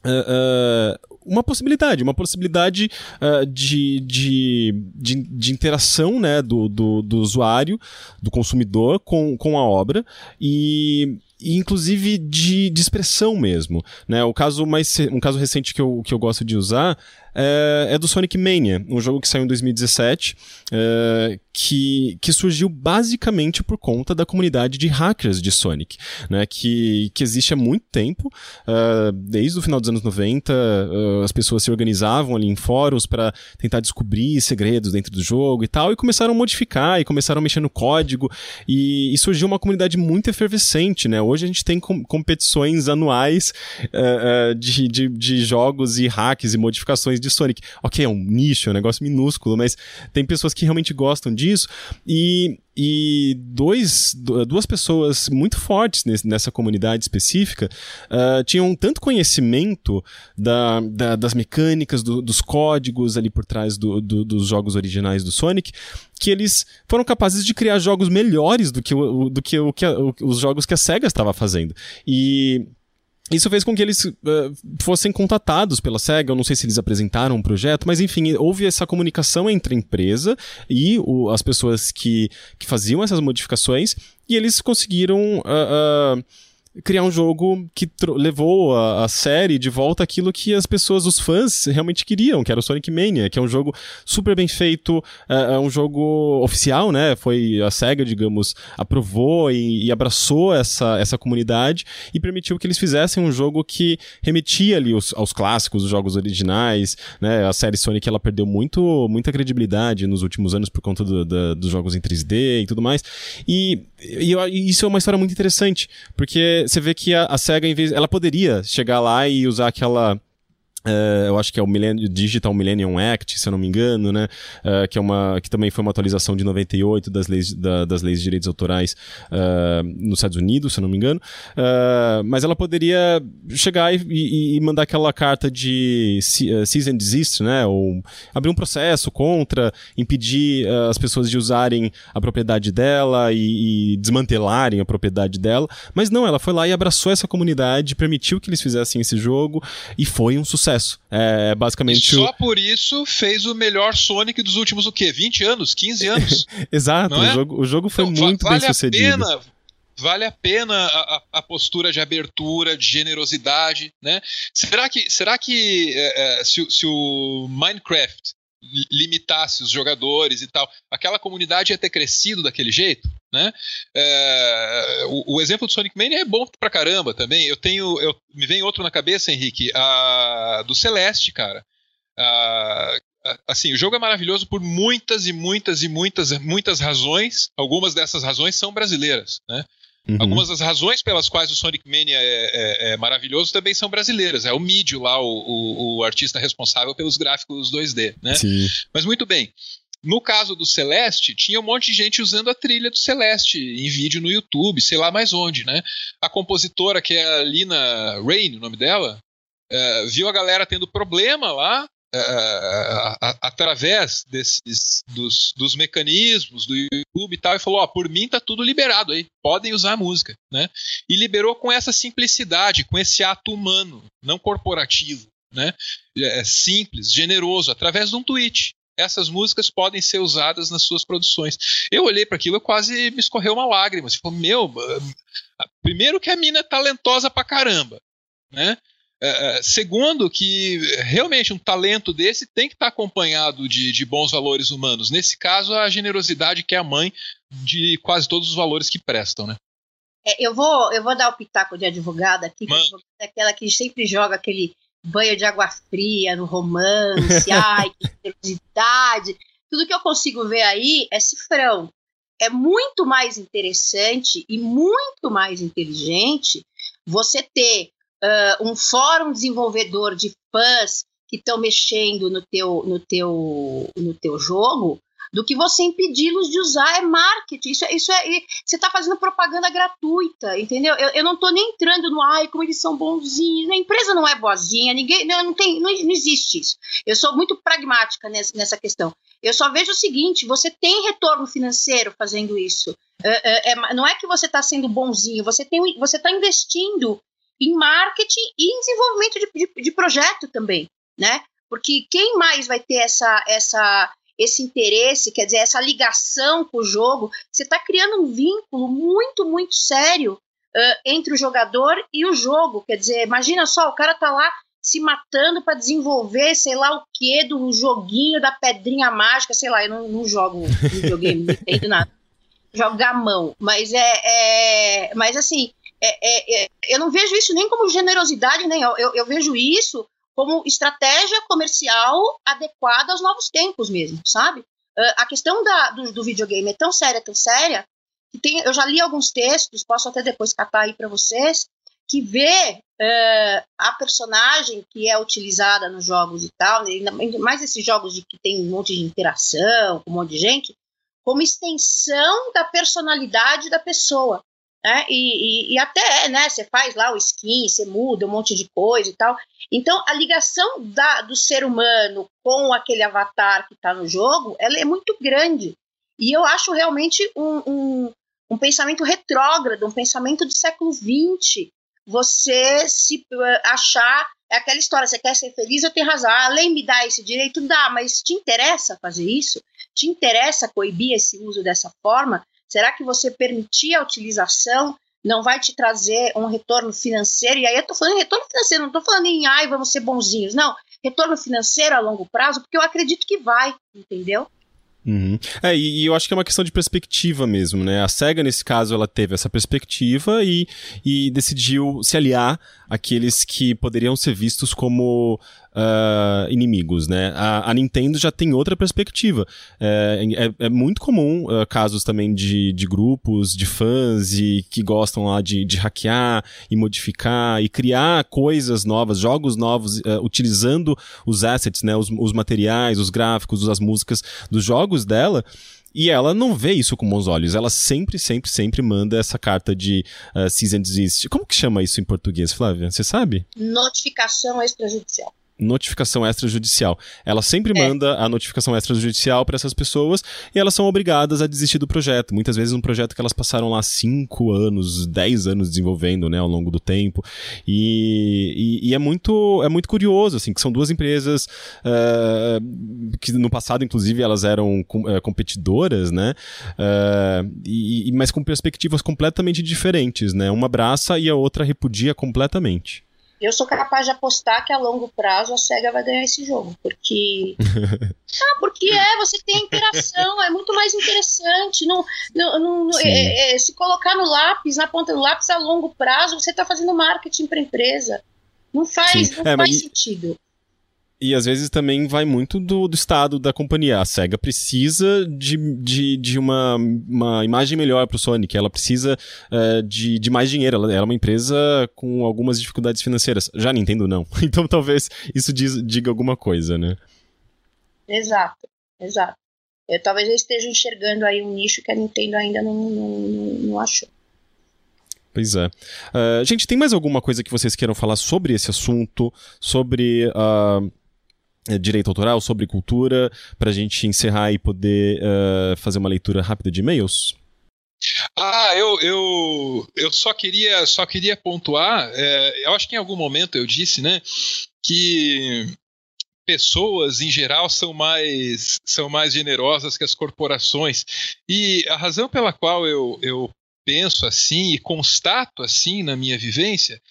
Speaker 1: Uh, uh, uma possibilidade, uma possibilidade uh, de, de, de, de, interação né, do, do, do, usuário, do consumidor com, com a obra e, e inclusive de, de expressão mesmo. Né? O caso mais um caso recente que eu, que eu gosto de usar é, é do Sonic Mania, um jogo que saiu em 2017, é, que, que surgiu basicamente por conta da comunidade de hackers de Sonic, né, que, que existe há muito tempo, uh, desde o final dos anos 90, uh, as pessoas se organizavam ali em fóruns para tentar descobrir segredos dentro do jogo e tal, e começaram a modificar, e começaram a mexer no código, e, e surgiu uma comunidade muito efervescente, né, hoje a gente tem com, competições anuais uh, de, de, de jogos e hacks e modificações de de Sonic. Ok, é um nicho, é um negócio minúsculo, mas tem pessoas que realmente gostam disso e e dois, duas pessoas muito fortes nessa comunidade específica uh, tinham tanto conhecimento da, da, das mecânicas, do, dos códigos ali por trás do, do, dos jogos originais do Sonic, que eles foram capazes de criar jogos melhores do que, o, do que, o, que a, os jogos que a SEGA estava fazendo. E isso fez com que eles uh, fossem contatados pela SEGA, eu não sei se eles apresentaram um projeto, mas enfim, houve essa comunicação entre a empresa e o, as pessoas que, que faziam essas modificações, e eles conseguiram. Uh, uh, criar um jogo que levou a, a, série de volta aquilo que as pessoas, os fãs, realmente queriam, que era o Sonic Mania, que é um jogo super bem feito, é, é um jogo oficial, né? Foi a SEGA, digamos, aprovou e, e, abraçou essa, essa comunidade e permitiu que eles fizessem um jogo que remetia ali os, aos clássicos, os jogos originais, né? A série Sonic, ela perdeu muito, muita credibilidade nos últimos anos por conta do, do, dos jogos em 3D e tudo mais. E, e, e isso é uma história muito interessante, porque você vê que a, a SEGA, em vez, ela poderia chegar lá e usar aquela Uh, eu acho que é o Millennium, Digital Millennium Act, se eu não me engano, né? Uh, que, é uma, que também foi uma atualização de 98 das leis, da, das leis de direitos autorais uh, nos Estados Unidos, se eu não me engano. mas ela poderia chegar e, e, e mandar aquela carta de cease and desist, né? Ou abrir um processo contra, impedir as pessoas de usarem a propriedade dela e, e, desmantelarem a propriedade dela. Mas não, ela foi lá e abraçou essa comunidade, permitiu que eles fizessem esse jogo e foi um sucesso sucesso. É basicamente. E
Speaker 3: só o... por isso fez o melhor Sonic dos últimos o quê? 20 anos? 15 anos?
Speaker 1: Exato, o, é? jogo, o jogo foi então, muito vale bem sucedido.
Speaker 3: A pena, vale a pena a, a, postura de abertura, de generosidade, né? Será que, será que é, é, se, se o Minecraft limitasse os jogadores e tal, aquela comunidade ia ter crescido daquele jeito? Né? É, o, o, exemplo do Sonic Mania é bom pra caramba também. Eu tenho. Eu, me vem outro na cabeça, Henrique, a, do Celeste, cara. A, assim, o jogo é maravilhoso por muitas e muitas e muitas muitas razões. Algumas dessas razões são brasileiras, né? Uhum. Algumas das razões pelas quais o Sonic Mania é, é, é maravilhoso também são brasileiras. É o Mídio lá, o, o, o, artista responsável pelos gráficos 2D, né?
Speaker 1: Sim.
Speaker 3: Mas muito bem. No caso do Celeste, tinha um monte de gente usando a trilha do Celeste em vídeo no YouTube, sei lá mais onde, né? A compositora, que é a Lina Rain, o nome dela, é, viu a galera tendo problema lá uh, através desses dos, dos, mecanismos do YouTube e tal, e falou: ó, por mim tá tudo liberado aí, podem usar a música, né? E liberou com essa simplicidade, com esse ato humano, não corporativo, né? É simples, generoso, através de um tweet. Essas músicas podem ser usadas nas suas produções. Eu olhei para aquilo e quase me escorreu uma lágrima. Tipo, meu, primeiro que a mina é talentosa pra caramba, né? É, é, segundo, que realmente um talento desse tem que estar acompanhado de, de, bons valores humanos. Nesse caso, a generosidade que é a mãe de quase todos os valores que prestam, né?
Speaker 2: É, eu, vou, eu vou dar o pitaco de advogada aqui, que é aquela que sempre joga aquele banho de água fria no romance, ai, que generosidade. Tudo que eu consigo ver aí é cifrão. É muito mais interessante e muito mais inteligente você ter uh, um fórum desenvolvedor de fãs que estão mexendo no teu, no, teu, no teu jogo do que você impedi-los de usar é marketing. Isso é, isso é você está fazendo propaganda gratuita, entendeu? Eu, eu não estou nem entrando no ai, como eles são bonzinhos. A empresa não é boazinha, ninguém não, não tem, não, não, existe isso. Eu sou muito pragmática nessa, nessa questão. Eu só vejo o seguinte: você tem retorno financeiro fazendo isso. É, é, é não é que você está sendo bonzinho, você tem, você está investindo em marketing e em desenvolvimento de, de, de projeto também, né? Porque quem mais vai ter essa, essa, esse interesse, quer dizer, essa ligação com o jogo, você está criando um vínculo muito, muito sério uh, entre o jogador e o jogo. Quer dizer, imagina só, o cara tá lá se matando para desenvolver, sei lá o que, do joguinho da pedrinha mágica, sei lá, eu não, não jogo videogame, não entendo nada. Jogo gamão, mas é, é mas assim, é, é, é, eu não vejo isso nem como generosidade, nem eu, eu, vejo isso como estratégia comercial adequada aos novos tempos mesmo, sabe? Uh, a questão da, do, do, videogame é tão séria, tão séria, que tem, eu já li alguns textos, posso até depois catar aí para vocês, que vê uh, a personagem que é utilizada nos jogos e tal, mais esses jogos de que tem um monte de interação, um monte de gente, como extensão da personalidade da pessoa. Né? E, e, e, até, né, você faz lá o skin, você muda um monte de coisa e tal. Então, a ligação da, do ser humano com aquele avatar que está no jogo, ela é muito grande. E eu acho realmente um, um, um pensamento retrógrado, um pensamento do século XX, você se uh, achar é aquela história, você quer ser feliz, eu tenho razão. A lei me dá esse direito, dá, mas te interessa fazer isso? Te interessa coibir esse uso dessa forma? Será que você permitir a utilização não vai te trazer um retorno financeiro? E aí eu estou falando em retorno financeiro, não estou falando em ai, vamos ser bonzinhos. Não, retorno financeiro a longo prazo, porque eu acredito que vai, entendeu?
Speaker 1: Uhum. É, e, e, eu acho que é uma questão de perspectiva mesmo, né? A SEGA, nesse caso, ela teve essa perspectiva e, e decidiu se aliar àqueles que poderiam ser vistos como uh, inimigos, né? A, a, Nintendo já tem outra perspectiva. É, é, é muito comum uh, casos também de, de grupos, de fãs e que gostam lá de, de hackear e modificar e criar coisas novas, jogos novos, uh, utilizando os assets, né? Os, os materiais, os gráficos, as músicas dos jogos dela. E ela não vê isso com bons olhos. Ela sempre, sempre, sempre manda essa carta de uh, cease and desist. Como que chama isso em português, Flávia? Você sabe?
Speaker 2: Notificação extrajudicial
Speaker 1: notificação extrajudicial. Ela sempre é. manda a notificação extrajudicial para essas pessoas e elas são obrigadas a desistir do projeto. Muitas vezes um projeto que elas passaram lá 5 anos, 10 anos desenvolvendo, né, ao longo do tempo. E, e, e, é muito é muito curioso, assim, que são duas empresas uh, que no passado, inclusive, elas eram uh, competidoras, né, uh, e, mas com perspectivas completamente diferentes, né. Uma abraça e a outra repudia completamente.
Speaker 2: Eu sou capaz de apostar que a longo prazo a SEGA vai ganhar esse jogo. Porque. ah, porque é, você tem interação, é muito mais interessante. Não, não, não é, é, se colocar no lápis, na ponta do lápis a longo prazo, você está fazendo marketing para empresa. Não faz, não é, faz mas... sentido.
Speaker 1: E às vezes também vai muito do, do estado da companhia. A SEGA precisa de, de, de uma, uma imagem melhor para o Sonic, ela precisa uh, de, de mais dinheiro. Ela, ela, é uma empresa com algumas dificuldades financeiras. Já Nintendo não. Então talvez isso diz, diga alguma coisa, né?
Speaker 2: Exato, exato. Eu, talvez eu esteja enxergando aí um nicho que a Nintendo ainda não, não, não achou.
Speaker 1: Pois é. Uh, gente, tem mais alguma coisa que vocês queiram falar sobre esse assunto? Sobre. Uh é, direito autoral, sobre cultura, para a gente encerrar e poder uh, fazer uma leitura rápida de e-mails?
Speaker 3: Ah, eu, eu, eu só queria só queria pontuar. É, eu acho que em algum momento eu disse, né, que pessoas em geral são mais são mais generosas que as corporações e a razão pela qual eu, eu penso assim e constato assim na minha vivência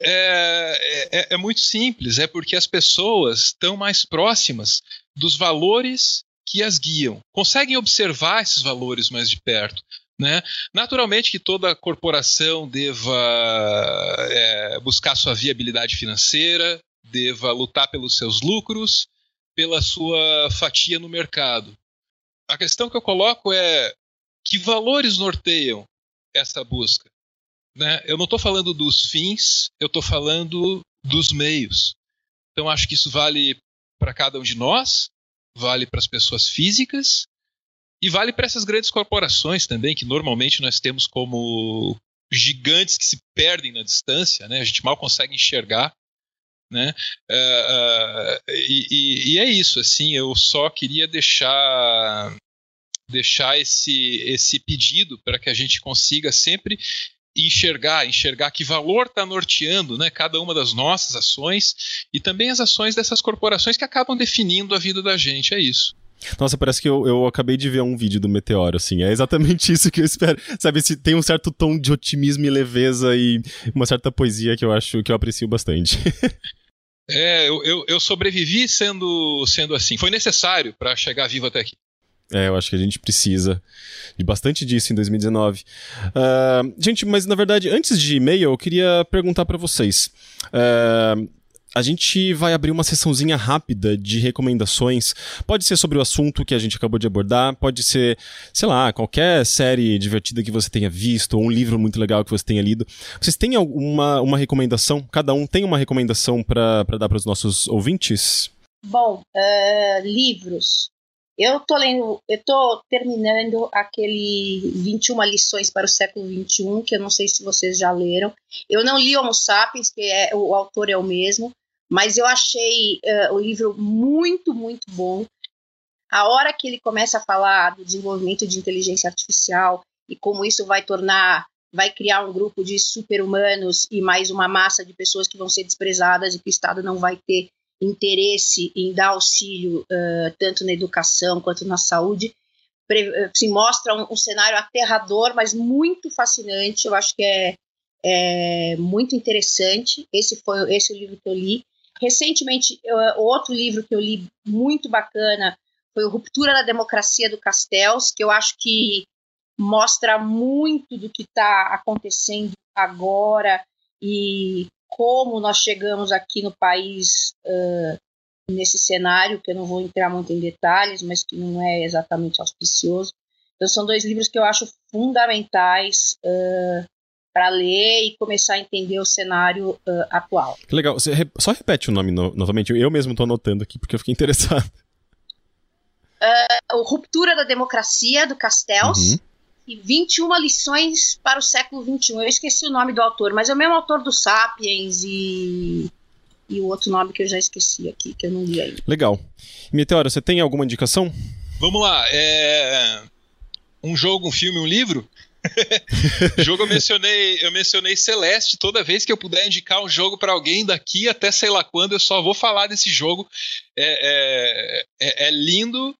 Speaker 3: é, é, é muito simples, é porque as pessoas estão mais próximas dos valores que as guiam, conseguem observar esses valores mais de perto. Né? Naturalmente que toda corporação deva é, buscar sua viabilidade financeira, deva lutar pelos seus lucros, pela sua fatia no mercado. A questão que eu coloco é que valores norteiam essa busca? Né? Eu não estou falando dos fins, eu estou falando dos meios. Então acho que isso vale para cada um de nós, vale para as pessoas físicas e vale para essas grandes corporações também, que normalmente nós temos como gigantes que se perdem na distância, né? a gente mal consegue enxergar. Né? Uh, uh, e, e, é isso, assim, eu só queria deixar deixar esse, esse pedido para que a gente consiga sempre enxergar, enxergar que valor está norteando né, cada uma das nossas ações e também as ações dessas corporações que acabam definindo a vida da gente. É isso.
Speaker 1: Nossa, parece que eu, eu acabei de ver um vídeo do Meteoro, assim. É exatamente isso que eu espero. Sabe, se tem um certo tom de otimismo e leveza e uma certa poesia que eu acho que eu aprecio bastante.
Speaker 3: é, eu, eu, eu sobrevivi sendo, sendo assim. Foi necessário para chegar vivo até aqui.
Speaker 1: É, eu acho que a gente precisa de bastante disso em 2019. Uh, gente, mas na verdade, antes de e-mail, eu queria perguntar para vocês. Uh, a gente vai abrir uma sessãozinha rápida de recomendações. Pode ser sobre o assunto que a gente acabou de abordar, pode ser, sei lá, qualquer série divertida que você tenha visto, ou um livro muito legal que você tenha lido. Vocês têm alguma uma recomendação? Cada um tem uma recomendação para dar para os nossos ouvintes?
Speaker 2: Bom, uh, livros. Eu tô lendo, eu tô terminando aquele 21 lições para o século 21, que eu não sei se vocês já leram. Eu não li Homo Sapiens, que é o autor é o mesmo, mas eu achei uh, o livro muito, muito bom. A hora que ele começa a falar do desenvolvimento de inteligência artificial e como isso vai tornar, vai criar um grupo de super-humanos e mais uma massa de pessoas que vão ser desprezadas e que o Estado não vai ter interesse em dar auxílio uh, tanto na educação quanto na saúde, se mostra um, um, cenário aterrador, mas muito fascinante. Eu acho que é, é muito interessante. Esse foi esse o livro que eu li. Recentemente, eu, outro livro que eu li muito bacana foi o Ruptura da Democracia do Castells, que eu acho que mostra muito do que está acontecendo agora e como nós chegamos aqui no país uh, nesse cenário, que eu não vou entrar muito em detalhes, mas que não é exatamente auspicioso. Então, são dois livros que eu acho fundamentais uh, para ler e começar a entender o cenário uh, atual.
Speaker 1: Que legal. Você re só repete o nome no novamente. Eu mesmo estou anotando aqui porque eu fiquei interessado.
Speaker 2: Uh, Ruptura da Democracia, do Castells. Uhum e 21 lições para o século XXI. Eu esqueci o nome do autor, mas é o mesmo autor do Sapiens e, e o outro nome que eu já esqueci aqui, que eu não li ainda.
Speaker 1: Legal. Meteora, você tem alguma indicação?
Speaker 3: Vamos lá. É... Um jogo, um filme, um livro? jogo eu mencionei, eu mencionei Celeste. Toda vez que eu puder indicar um jogo para alguém daqui até sei lá quando, eu só vou falar desse jogo. É, é, é, é lindo,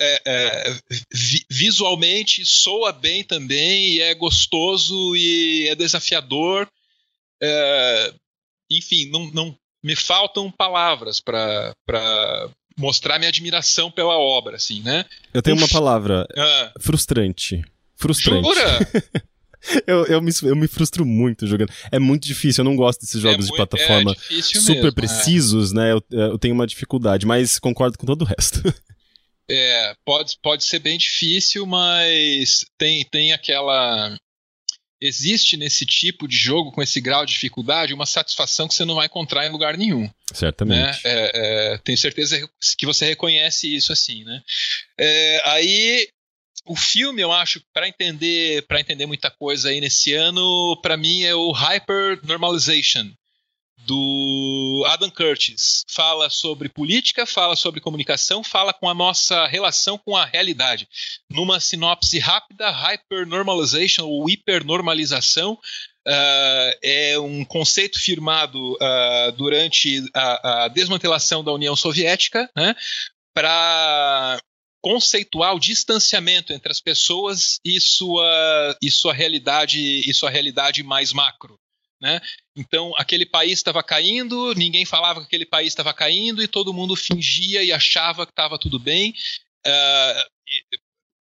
Speaker 3: é, é, vi, visualmente soa bem também, e é gostoso e é desafiador. É, enfim, não, não me faltam palavras para mostrar minha admiração pela obra, assim, né?
Speaker 1: Eu tenho uma palavra. Ah. Frustrante. Frustrante.
Speaker 3: Jura?
Speaker 1: eu, eu, me, eu me frustro muito jogando. É muito difícil, eu não gosto desses jogos é de plataforma é super mesmo, é. precisos, é. né? Eu, eu tenho uma dificuldade, mas concordo com todo o resto.
Speaker 3: É, pode, pode ser bem difícil, mas tem, tem aquela. Existe nesse tipo de jogo, com esse grau de dificuldade, uma satisfação que você não vai encontrar em lugar nenhum.
Speaker 1: Certamente.
Speaker 3: Né? É, é, tenho certeza que você reconhece isso assim, né? É, aí o filme, eu acho, para entender, para entender muita coisa aí nesse ano, para mim é o Hyper Normalization do Adam Curtis. Fala sobre política, fala sobre comunicação, fala com a nossa relação com a realidade. Numa sinopse rápida, hypernormalization ou hipernormalização uh, é um conceito firmado uh, durante a, a, desmantelação da União Soviética né, para conceituar o distanciamento entre as pessoas e sua, e sua realidade e sua realidade mais macro. Né? Então, aquele país estava caindo, ninguém falava que aquele país estava caindo e todo mundo fingia e achava que estava tudo bem. Uh,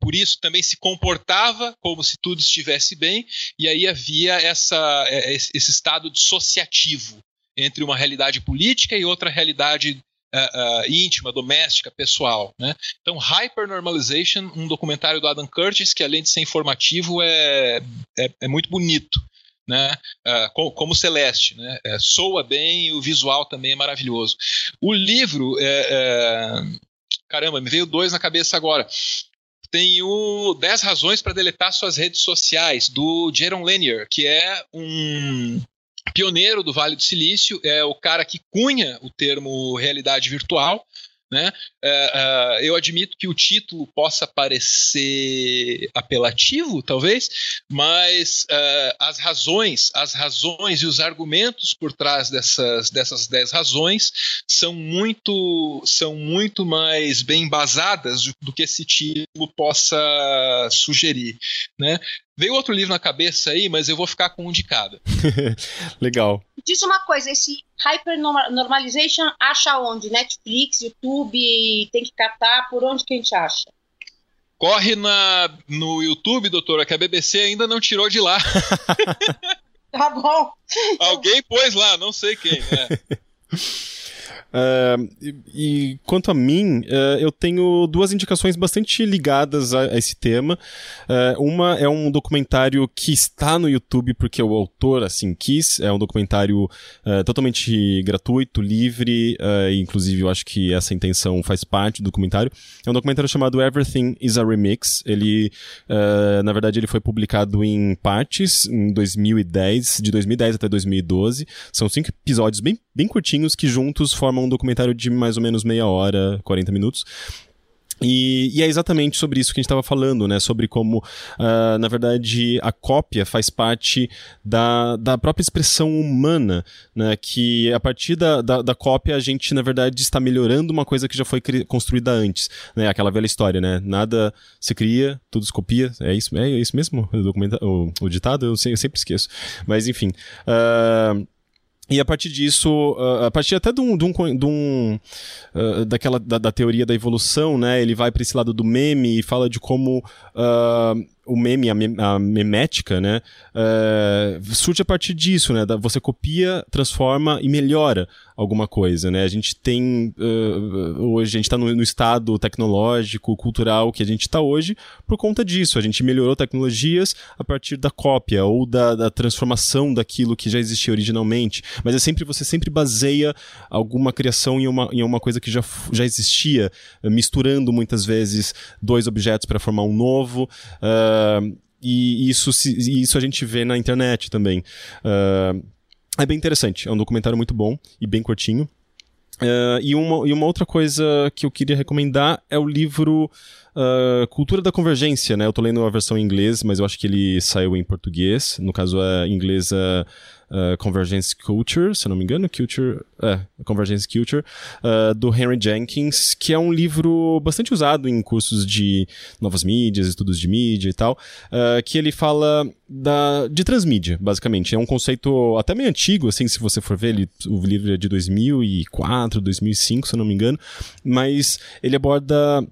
Speaker 3: por isso também se comportava como se tudo estivesse bem, e aí havia essa, é, esse estado dissociativo entre uma realidade política e outra realidade uh, uh, íntima, doméstica, pessoal. Né? Então, Hypernormalization, um documentário do Adam Curtis, que além de ser informativo, é, é, é muito bonito né? Uh, como Celeste, né? É, soa bem e o visual também é maravilhoso. O livro, é, é... caramba, me veio dois na cabeça agora. Tem o 10 razões para deletar suas redes sociais, do Jaron Lanier, que é um pioneiro do Vale do Silício, é o cara que cunha o termo realidade virtual. Né? Uh, uh, eu admito que o título possa parecer apelativo, talvez, mas uh, as razões, as razões e os argumentos por trás dessas dessas dez razões são muito são muito mais bem embasadas do, do que esse título possa sugerir, né? Veio outro livro na cabeça aí, mas eu vou ficar com um de cada.
Speaker 1: Legal.
Speaker 2: Diz uma coisa, esse Hypernormalization acha onde? Netflix, YouTube, tem que catar, por onde que a gente acha?
Speaker 3: Corre na, no YouTube, doutora, que a BBC ainda não tirou de lá.
Speaker 2: tá bom.
Speaker 3: Alguém pôs lá, não sei quem. Né?
Speaker 1: Uh, e, e, quanto a mim, uh, eu tenho duas indicações bastante ligadas a, a esse tema. Uh, uma é um documentário que está no YouTube porque o autor assim quis. É um documentário totalmente gratuito, livre. inclusive, eu acho que essa intenção faz parte do documentário. É um documentário chamado Everything is a Remix. Ele, na verdade, ele foi publicado em partes em 2010, de 2010 até 2012. São cinco episódios bem, bem curtinhos que juntos formam um documentário de mais ou menos meia hora, 40 minutos. E, e, é exatamente sobre isso que a gente estava falando, né? Sobre como, uh, na verdade, a cópia faz parte da, da própria expressão humana, né? Que a partir da, da, da cópia a gente, na verdade, está melhorando uma coisa que já foi construída antes, né? Aquela velha história, né? Nada se cria, tudo se copia. É isso, é isso mesmo? O, o, o ditado? Eu, sei, eu sempre esqueço. Mas, enfim. Uh, e a partir disso, a partir até de um, de um, de um uh, daquela da, da, teoria da evolução, né? Ele vai para esse lado do meme e fala de como uh, o meme, a, mem a memética, né, uh, surge a partir disso, né, da, você copia, transforma e melhora alguma coisa, né, a gente tem, uh, hoje a gente está no, no, estado tecnológico, cultural que a gente está hoje por conta disso, a gente melhorou tecnologias a partir da cópia ou da, da transformação daquilo que já existia originalmente, mas é sempre, você sempre baseia alguma criação em uma, em uma coisa que já, já existia, misturando muitas vezes dois objetos para formar um novo, uh, Uh, e isso, isso a gente vê na internet também. Uh, é bem interessante, é um documentário muito bom e bem curtinho. Uh, e, uma, e uma outra coisa que eu queria recomendar é o livro uh, Cultura da Convergência, né? Eu tô lendo a versão em inglês, mas eu acho que ele saiu em português. No caso, a inglesa uh, Convergence Culture, se não me engano, Culture, é, Convergence Culture, uh, do Henry Jenkins, que é um livro bastante usado em cursos de novas mídias, estudos de mídia e tal, uh, que ele fala da, de transmídia, basicamente. É um conceito até meio antigo, assim, se você for ver, ele, o livro é de 2004, 2005, se eu não me engano, mas ele aborda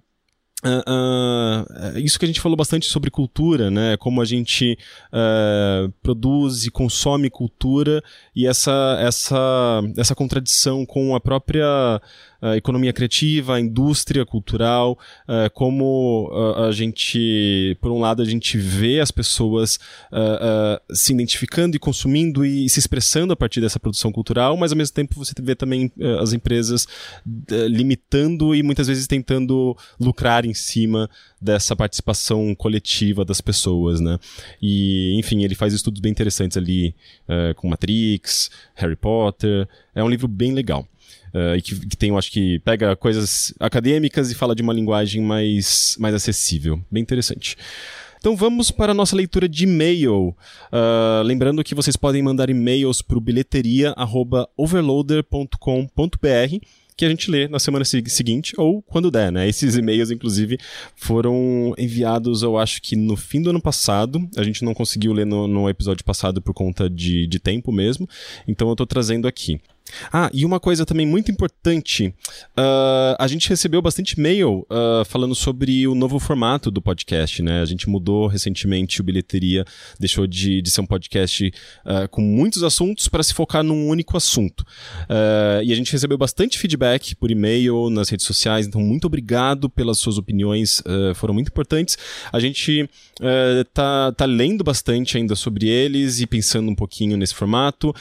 Speaker 1: Uh, uh, isso que a gente falou bastante sobre cultura, né? Como a gente uh, produz e consome cultura e essa, essa, essa contradição com a própria a economia criativa, indústria cultural, uh, como uh, a gente, por um lado, a gente vê as pessoas uh, se identificando e consumindo e se expressando a partir dessa produção cultural, mas ao mesmo tempo você vê também as empresas limitando e muitas vezes tentando lucrar em cima dessa participação coletiva das pessoas, né? E, enfim, ele faz estudos bem interessantes ali com Matrix, Harry Potter. É um livro bem legal. Uh, e que, que, tem, eu acho que pega coisas acadêmicas e fala de uma linguagem mais, mais acessível. Bem interessante. Então vamos para a nossa leitura de e-mail. Uh, lembrando que vocês podem mandar e-mails para o bilheteria.overloader.com.br que a gente lê na semana seguinte ou quando der, né? Esses e-mails, inclusive, foram enviados, eu acho que no fim do ano passado. A gente não conseguiu ler no, no episódio passado por conta de, de tempo mesmo. Então eu estou trazendo aqui. Ah, e uma coisa também muito importante: uh, a gente recebeu bastante e-mail uh, falando sobre o novo formato do podcast, né? A gente mudou recentemente o Bilheteria, deixou de, de ser um podcast uh, com muitos assuntos para se focar num único assunto. e a gente recebeu bastante feedback por e-mail, nas redes sociais, então muito obrigado pelas suas opiniões, foram muito importantes. A gente tá, tá lendo bastante ainda sobre eles e pensando um pouquinho nesse formato.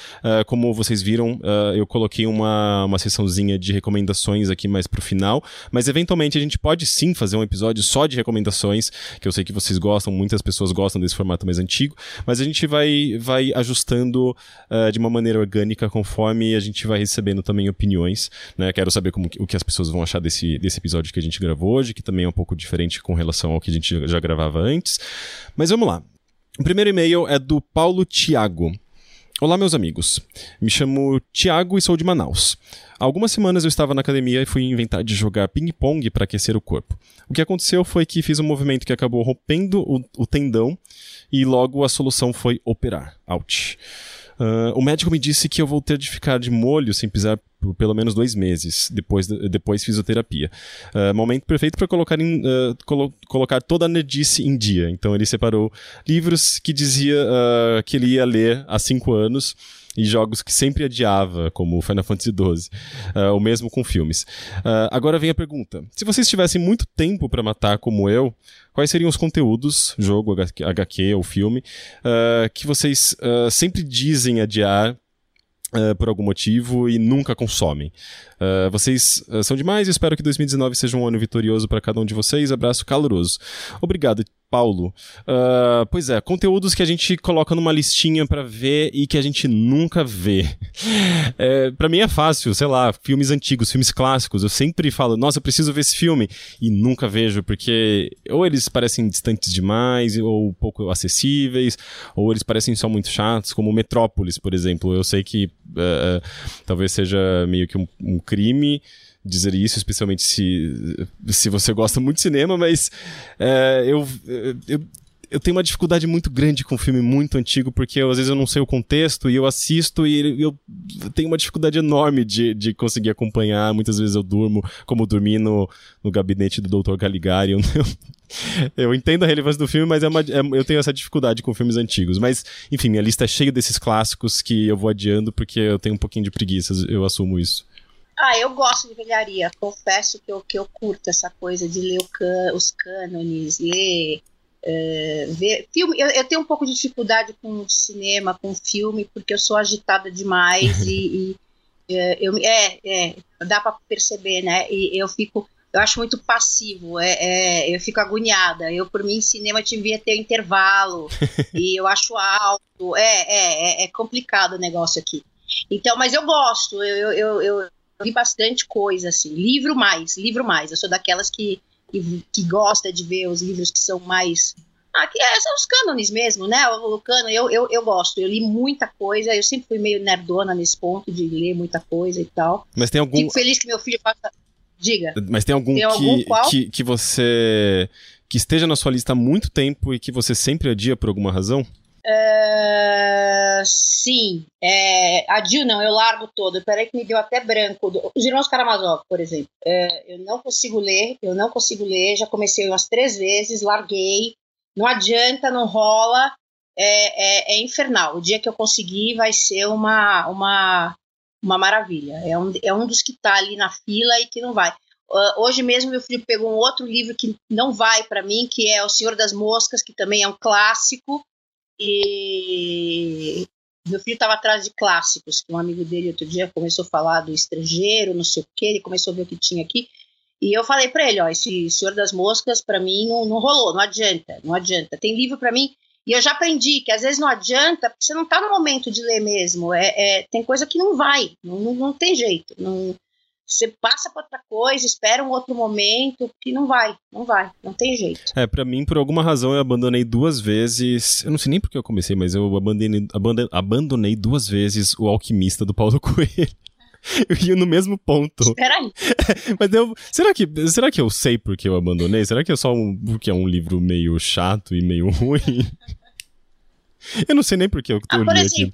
Speaker 1: como vocês viram, eu coloquei uma, uma sessãozinha de recomendações aqui mais pro final, mas eventualmente a gente pode sim fazer um episódio só de recomendações, que eu sei que vocês gostam, muitas pessoas gostam desse formato mais antigo, mas a gente vai, vai ajustando uh, de uma maneira orgânica conforme a gente vai recebendo também opiniões, né? Quero saber como, o que as pessoas vão achar desse, desse episódio que a gente gravou hoje, que também é um pouco diferente com relação ao que a gente já gravava antes. Mas vamos lá. O primeiro e-mail é do Paulo Tiago. Olá, meus amigos. Me chamo Tiago e sou de Manaus. Há algumas semanas eu estava na academia e fui inventar de jogar ping-pong para aquecer o corpo. O que aconteceu foi que fiz um movimento que acabou rompendo o, o tendão e logo a solução foi operar. Ouch. Uh, o médico me disse que eu vou ter de ficar de molho sem pisar por pelo menos dois meses, depois, depois fisioterapia. Uh, momento perfeito para colocar, uh, colo colocar toda a nerdice em dia. Então ele separou livros que dizia que ele ia ler há cinco anos e jogos que sempre adiava, como Final Fantasy XII, uh, mesmo com filmes. Uh, agora vem a pergunta: se vocês tivessem muito tempo para matar como eu, quais seriam os conteúdos, jogo, HQ ou filme, uh, que vocês sempre dizem adiar Uh, por algum motivo e nunca consomem. Uh, vocês uh, são demais e espero que 2019 seja um ano vitorioso para cada um de vocês. Abraço caloroso. Obrigado, Paulo. Uh, pois é, conteúdos que a gente coloca numa listinha para ver e que a gente nunca vê. É, para mim é fácil, sei lá, filmes antigos, filmes clássicos. Eu sempre falo, nossa, eu preciso ver esse filme e nunca vejo porque ou eles parecem distantes demais ou pouco acessíveis, ou eles parecem só muito chatos, como Metrópolis, por exemplo. Eu sei que uh, talvez seja meio que um, um crime dizer isso, especialmente se, se você gosta muito de cinema, mas é, eu, eu, eu tenho uma dificuldade muito grande com filme muito antigo, porque eu, às vezes eu não sei o contexto e eu assisto e eu tenho uma dificuldade enorme de, de conseguir acompanhar. Muitas vezes eu durmo, como dormi no, no gabinete do Dr. Caligari. Eu, eu, eu entendo a relevância do filme, mas é uma, é, eu tenho essa dificuldade com filmes antigos. Mas, enfim, minha lista é cheia desses clássicos que eu vou adiando porque eu tenho um pouquinho de preguiça, eu assumo isso.
Speaker 2: Ah, eu gosto de velharia. Confesso que eu, que eu curto essa coisa de ler can, os cânones, ler. Uh, ver filme. Eu, eu, tenho um pouco de dificuldade com cinema, com filme, porque eu sou agitada demais e, e uh, eu, é, é, dá para perceber, né? E eu fico, eu acho muito passivo, é, é, eu fico agoniada. Eu, por mim, cinema devia ter intervalo e eu acho alto. É, é, é, é complicado o negócio aqui. Então, mas eu gosto, eu, eu, eu, li bastante coisa, assim. Livro mais, livro mais. Eu sou daquelas que, que, que gosta de ver os livros que são mais Ah, que é, são os cânones mesmo, né? O, o cano, eu, eu, eu gosto, eu li muita coisa, eu sempre fui meio nerdona nesse ponto de ler muita coisa e tal.
Speaker 1: Mas tem algum.
Speaker 2: Fico feliz que meu filho faça. Diga.
Speaker 1: Mas tem algum,
Speaker 2: Tem
Speaker 1: que,
Speaker 2: algum qual?
Speaker 1: que, que você. que esteja na sua lista há muito tempo e que você sempre adia por alguma razão?
Speaker 2: É, sim, é, a Jill não, eu largo todo. Peraí que me deu até branco. Os Irmãos Karamazov, por exemplo. É, eu não consigo ler, eu não consigo ler. Já comecei umas três vezes, larguei. Não adianta, não rola. É, é- é infernal. O dia que eu conseguir vai ser uma, uma, uma maravilha. É um, é um dos que tá ali na fila e que não vai. Ah, hoje mesmo meu filho pegou um outro livro que não vai para mim, que é O Senhor das Moscas, que também é um clássico. E meu filho estava atrás de clássicos, que um amigo dele outro dia começou a falar do estrangeiro, não sei o que, ele começou a ver o que tinha aqui. E eu falei para ele, ó, esse Senhor das Moscas para mim não, não rolou, não adianta, não adianta. Tem livro para mim e eu já aprendi que às vezes não adianta, porque você não está no momento de ler mesmo. É, é- tem coisa que não vai, não, não, não tem jeito. Não, você passa para outra coisa, espera um outro momento, que não vai, não vai, não tem jeito.
Speaker 1: É, pra mim, por alguma razão, eu abandonei duas vezes. Eu não sei nem por que eu comecei, mas eu abandonei, abandonei, duas vezes o Alquimista do Paulo Coelho. Eu ia no mesmo ponto.
Speaker 2: Espera aí.
Speaker 1: Mas eu. Será que, será que eu sei por que eu abandonei? Será que é só um, porque é um livro meio chato e meio ruim? Eu não sei nem por que eu,
Speaker 2: Ah,
Speaker 1: eu
Speaker 2: por
Speaker 1: li aqui.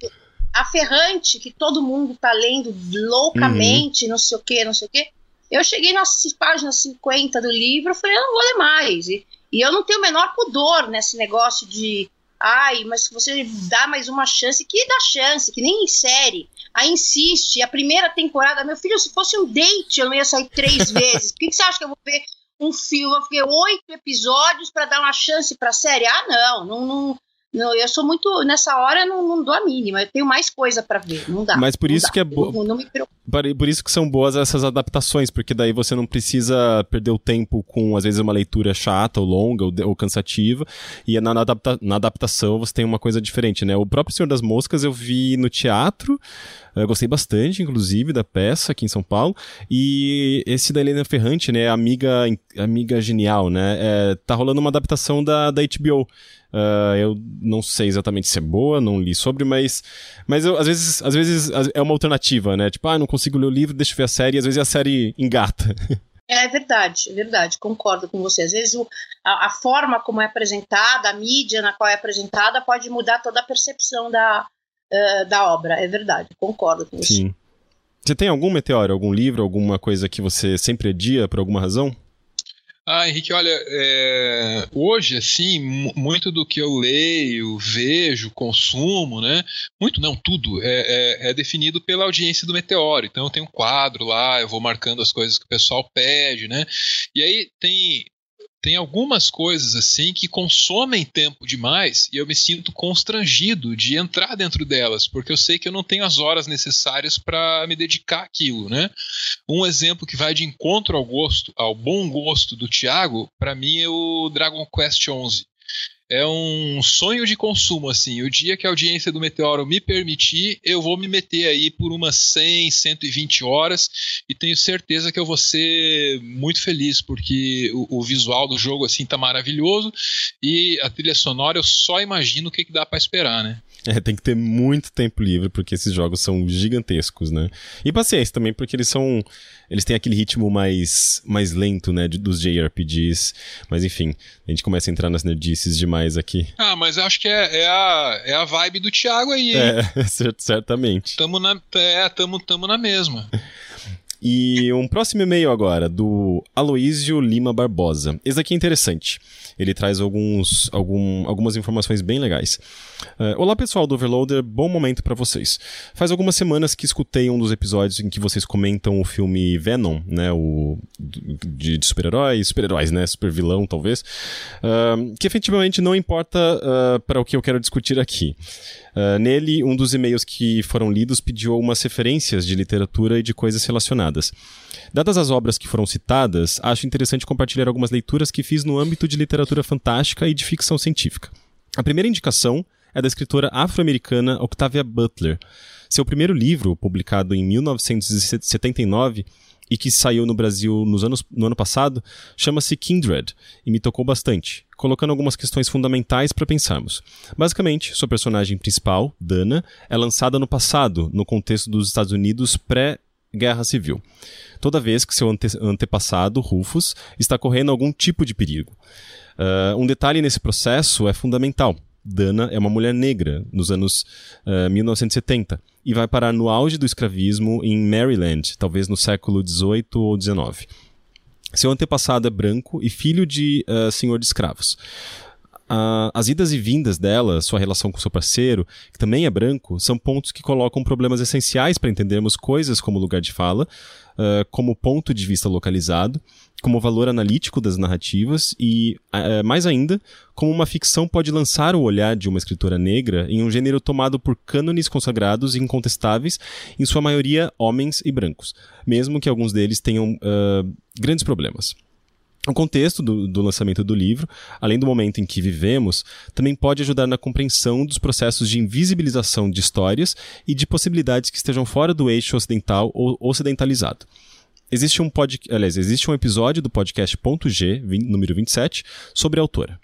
Speaker 2: A Ferrante, que todo mundo tá lendo loucamente, não sei o que, não sei o que. Eu cheguei nas páginas 50 do livro, eu falei, eu não vou ler mais. E, e eu não tenho o menor pudor nesse negócio de, ai, mas se você dá mais uma chance, que dá chance, que nem em série. Aí insiste, a primeira temporada, meu filho, se fosse um date, eu não ia sair três vezes. Por que, que você acha que eu vou ver um filme, eu fiquei oito episódios para dar uma chance pra série? Ah, não, não, não, não, eu sou muito. Nessa hora não, não dou a mínima. Eu tenho mais coisa pra ver. Não dá.
Speaker 1: Mas por isso
Speaker 2: dá.
Speaker 1: que é
Speaker 2: Eu
Speaker 1: bo-
Speaker 2: Não, não me preocupo.
Speaker 1: Por isso que são boas essas adaptações, porque daí você não precisa perder o tempo com, às vezes, uma leitura chata ou longa ou, ou cansativa, e na, adapta- na adaptação você tem uma coisa diferente, né? O próprio Senhor das Moscas eu vi no teatro, eu gostei bastante, inclusive, da peça aqui em São Paulo, e esse da Helena Ferrante, né, amiga, amiga genial, né? É, tá rolando uma adaptação da, da HBO. Ah, eu não sei exatamente se é boa, não li sobre, mas, mas eu, às vezes, às vezes é uma alternativa, né? Tipo, ah, não consigo ler o livro, deixa eu ver a série, às vezes a série engata.
Speaker 2: É verdade, é verdade. Concordo com você. Às vezes o- a, a forma como é apresentada, a mídia na qual é apresentada, pode mudar toda a percepção da, eh, da obra. É verdade. Concordo com você.
Speaker 1: Sim. Você tem algum meteoro, algum livro, alguma coisa que você sempre adia por alguma razão?
Speaker 3: Ah, Henrique, olha, é, hoje, assim, mu- muito do que eu leio, vejo, consumo, né? Muito não, tudo é, é- é definido pela audiência do Meteoro. Então eu tenho um quadro lá, eu vou marcando as coisas que o pessoal pede, né? E aí tem. Tem algumas coisas assim que consomem tempo demais e eu me sinto constrangido de entrar dentro delas, porque eu sei que eu não tenho as horas necessárias para me dedicar àquilo, né? Um exemplo que vai de encontro ao gosto, ao bom gosto do Thiago, para mim é o Dragon Quest XI. É um sonho de consumo, assim. O dia que a audiência do Meteoro me permitir, eu vou me meter aí por umas 100, 120 horas e tenho certeza que eu vou ser muito feliz, porque o, o visual do jogo, assim, tá maravilhoso e a trilha sonora eu só imagino o que, que dá para esperar, né?
Speaker 1: É, tem que ter muito tempo livre, porque esses jogos são gigantescos, né? E paciência também, porque eles são. Eles têm aquele ritmo mais, mais lento, né? de- dos JRPGs. Mas enfim, a gente começa a entrar nas nerdices demais aqui.
Speaker 3: Ah, mas eu acho que é, é a, é a vibe do Thiago aí, hein?
Speaker 1: É, cer- certamente.
Speaker 3: Tamo na, é, tamo, tamo na mesma.
Speaker 1: E um próximo e-mail agora, do Aloísio Lima Barbosa. Esse aqui é interessante. Ele traz alguns, algum, algumas informações bem legais. Eh, Olá pessoal do Overloader, bom momento pra vocês. Faz algumas semanas que escutei um dos episódios em que vocês comentam o filme Venom, né, o de, de super-heróis, super-heróis, né, super-vilão talvez, ah, que efetivamente não importa ah, para o que eu quero discutir aqui. Ah, nele, um dos e-mails que foram lidos pediu algumas referências de literatura e de coisas relacionadas. Dadas as obras que foram citadas, acho interessante compartilhar algumas leituras que fiz no âmbito de literatura fantástica e de ficção científica. A primeira indicação é da escritora afro-americana Octavia Butler. Seu primeiro livro, publicado em 1979, e que saiu no Brasil nos anos, no ano passado, chama-se Kindred e me tocou bastante, colocando algumas questões fundamentais para pensarmos. Basicamente, sua personagem principal, Dana, é lançada no passado, no contexto dos Estados Unidos pré-guerra civil, toda vez que seu ante antepassado, Rufus, está correndo algum tipo de perigo. Uh, um detalhe nesse processo é fundamental. Dana é uma mulher negra nos anos uh, 1970 e vai parar no auge do escravismo em Maryland, talvez no século XVIII ou XIX. Seu antepassado é branco e filho de uh, senhor de escravos. Uh, as idas e vindas dela, sua relação com seu parceiro, que também é branco, são pontos que colocam problemas essenciais para entendermos coisas como lugar de fala, uh, como ponto de vista localizado, como valor analítico das narrativas e, uh, mais ainda, como uma ficção pode lançar o olhar de uma escritora negra em um gênero tomado por cânones consagrados e incontestáveis, em sua maioria homens e brancos, mesmo que alguns deles tenham grandes problemas. O contexto do, do, lançamento do livro, além do momento em que vivemos, também pode ajudar na compreensão dos processos de invisibilização de histórias e de possibilidades que estejam fora do eixo ocidental ou ocidentalizado. Existe um. Aliás, existe um episódio do podcast Ponto G, número 27, sobre a autora.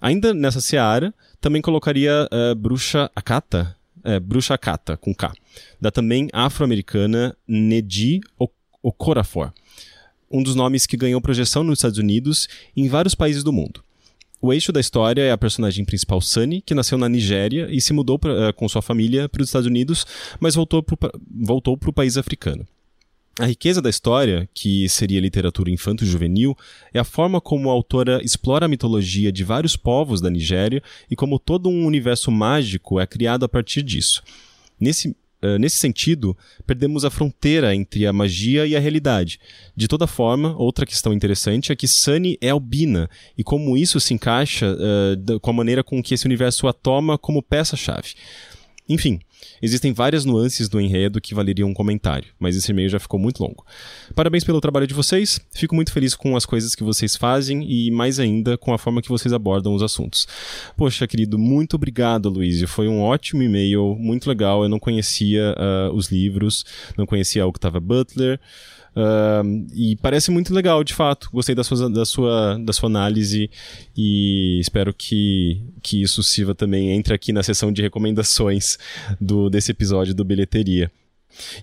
Speaker 1: Ainda nessa seara, também colocaria uh, Bruxa Akata, é, Bruxa Akata, com K, da também afro-americana Nedi Okorafor um dos nomes que ganhou projeção nos Estados Unidos e em vários países do mundo. O eixo da história é a personagem principal Sunny, que nasceu na Nigéria e se mudou pra, uh, com sua família para os Estados Unidos, mas voltou para o país africano. A riqueza da história, que seria literatura infanto-juvenil, é a forma como a autora explora a mitologia de vários povos da Nigéria e como todo um universo mágico é criado a partir disso. Nesse Uh, nesse sentido, perdemos a fronteira entre a magia e a realidade. De toda forma, outra questão interessante é que Sunny é albina e como isso se encaixa uh, com a maneira com que esse universo a toma como peça-chave. Enfim, existem várias nuances do enredo que valeriam um comentário, mas esse e-mail já ficou muito longo. Parabéns pelo trabalho de vocês, fico muito feliz com as coisas que vocês fazem e mais ainda com a forma que vocês abordam os assuntos. Poxa, querido, muito obrigado, Luísio. Foi um ótimo e-mail, muito legal. Eu não conhecia uh, os livros, não conhecia Octavia Butler. Uh, e parece muito legal, de fato. Gostei da sua, da sua, da sua análise e espero que, que isso sirva também. Entre aqui na seção de recomendações do, desse episódio do Bilheteria.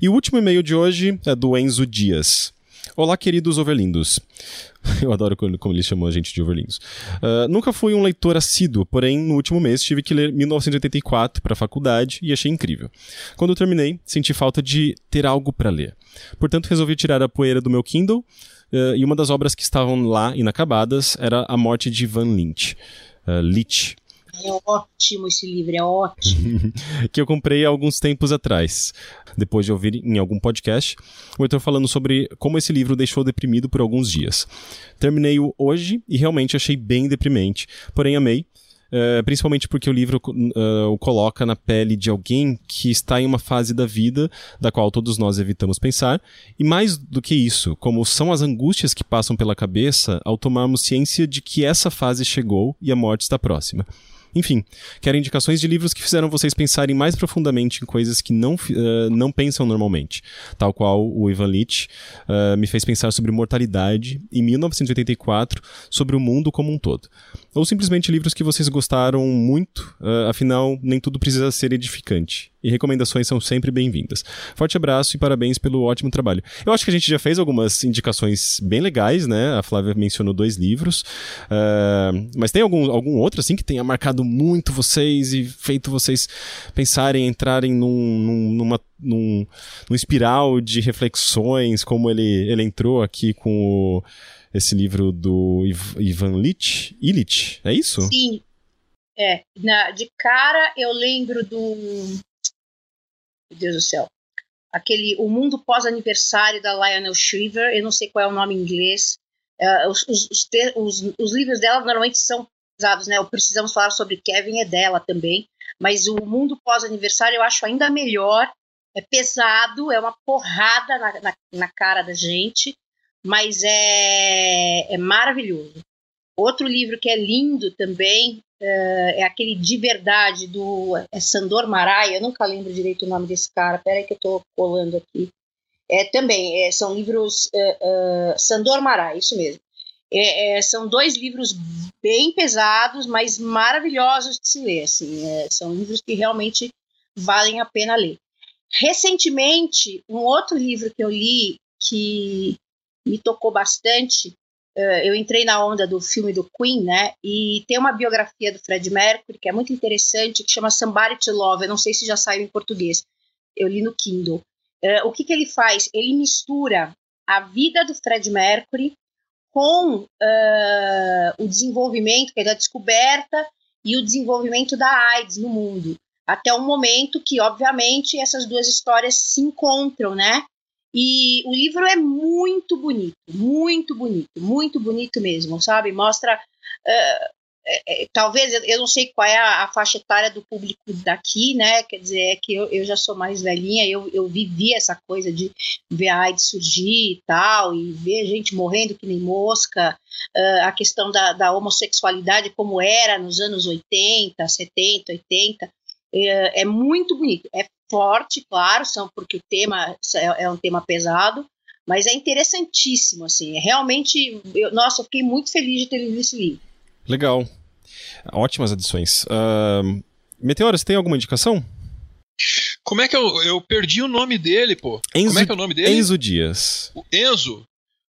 Speaker 1: E o último e-mail de hoje é do Enzo Dias. Olá, queridos overlindos. Eu adoro como ele chamou a gente de overlindos. Uh, nunca fui um leitor assíduo, porém, no último mês tive que ler 1984 para a faculdade e achei incrível. Quando terminei, senti falta de ter algo para ler. Portanto, resolvi tirar a poeira do meu Kindle uh, e uma das obras que estavam lá inacabadas era A Morte de Van Lynch. Uh, Leach.
Speaker 2: É ótimo esse livro, é ótimo.
Speaker 1: que eu comprei há alguns tempos atrás, depois de ouvir em algum podcast o autor falando sobre como esse livro deixou deprimido por alguns dias. Terminei-o hoje e realmente achei bem deprimente, porém amei. Uh, principalmente porque o livro uh, o coloca na pele de alguém que está em uma fase da vida da qual todos nós evitamos pensar, e mais do que isso, como são as angústias que passam pela cabeça ao tomarmos ciência de que essa fase chegou e a morte está próxima. Enfim, quero indicações de livros que fizeram vocês pensarem mais profundamente em coisas que não, uh, não pensam normalmente, tal qual o Ivan Litch uh, me fez pensar sobre mortalidade em 1984, sobre o mundo como um todo. Ou simplesmente livros que vocês gostaram muito, uh, afinal, nem tudo precisa ser edificante e recomendações são sempre bem-vindas. Forte abraço e parabéns pelo ótimo trabalho. Eu acho que a gente já fez algumas indicações bem legais, né? A Flávia mencionou dois livros, uh, mas tem algum, algum outro assim que tenha marcado muito vocês e feito vocês pensarem, entrarem num, num, numa, num, num espiral de reflexões, como ele, ele entrou aqui com o, esse livro do Ivan Illich, Illich, é isso?
Speaker 2: Sim, é, na, de cara eu lembro do meu Deus do céu. Aquele O Mundo Pós-Aniversário da Lionel Shriver, eu não sei qual é o nome em inglês. Uh, os, os, os, os, livros dela normalmente são pesados, né? O Precisamos Falar sobre Kevin é dela também. Mas o Mundo Pós-Aniversário eu acho ainda melhor. É pesado, é uma porrada na, na, na cara da gente, mas é, é maravilhoso. Outro livro que é lindo também uh, é aquele De Verdade do é Sandor Marai, eu nunca lembro direito o nome desse cara, peraí que eu tô colando aqui. É, também, é, são livros. Uh, uh, Sandor Mará, isso mesmo. É, é, são dois livros bem pesados, mas maravilhosos de se ler. Assim, é, são livros que realmente valem a pena ler. Recentemente, um outro livro que eu li que me tocou bastante, eu entrei na onda do filme do Queen, né? E tem uma biografia do Fred Mercury que é muito interessante, que chama Somebody to Love. Eu não sei se já saiu em português. Eu li no Kindle. Uh, o que, que ele faz? Ele mistura a vida do Fred Mercury com uh, o desenvolvimento, que é da descoberta e o desenvolvimento da AIDS no mundo. Até o momento que, obviamente, essas duas histórias se encontram, né? E o livro é muito bonito, muito bonito, muito bonito mesmo, sabe? Mostra uh, é, é, talvez, eu não sei qual é a, a, faixa etária do público daqui, né? Quer dizer, é que eu, eu já sou mais velhinha, eu, eu vivi essa coisa de ver a AIDS surgir e tal, e ver gente morrendo que nem mosca, uh, a questão da, da, homossexualidade como era nos anos 80, 70, 80, é, é muito bonito. É forte, claro, são, porque o tema é, é um tema pesado, mas é interessantíssimo, assim, é realmente, eu, nossa, eu fiquei muito feliz de ter lido esse livro.
Speaker 1: Legal. Ótimas adições. Uh, Meteora, você tem alguma indicação?
Speaker 3: Como é que eu, eu perdi o nome dele, pô?
Speaker 1: Enzo,
Speaker 3: Como é que é o nome dele?
Speaker 1: Enzo Dias.
Speaker 3: O Enzo?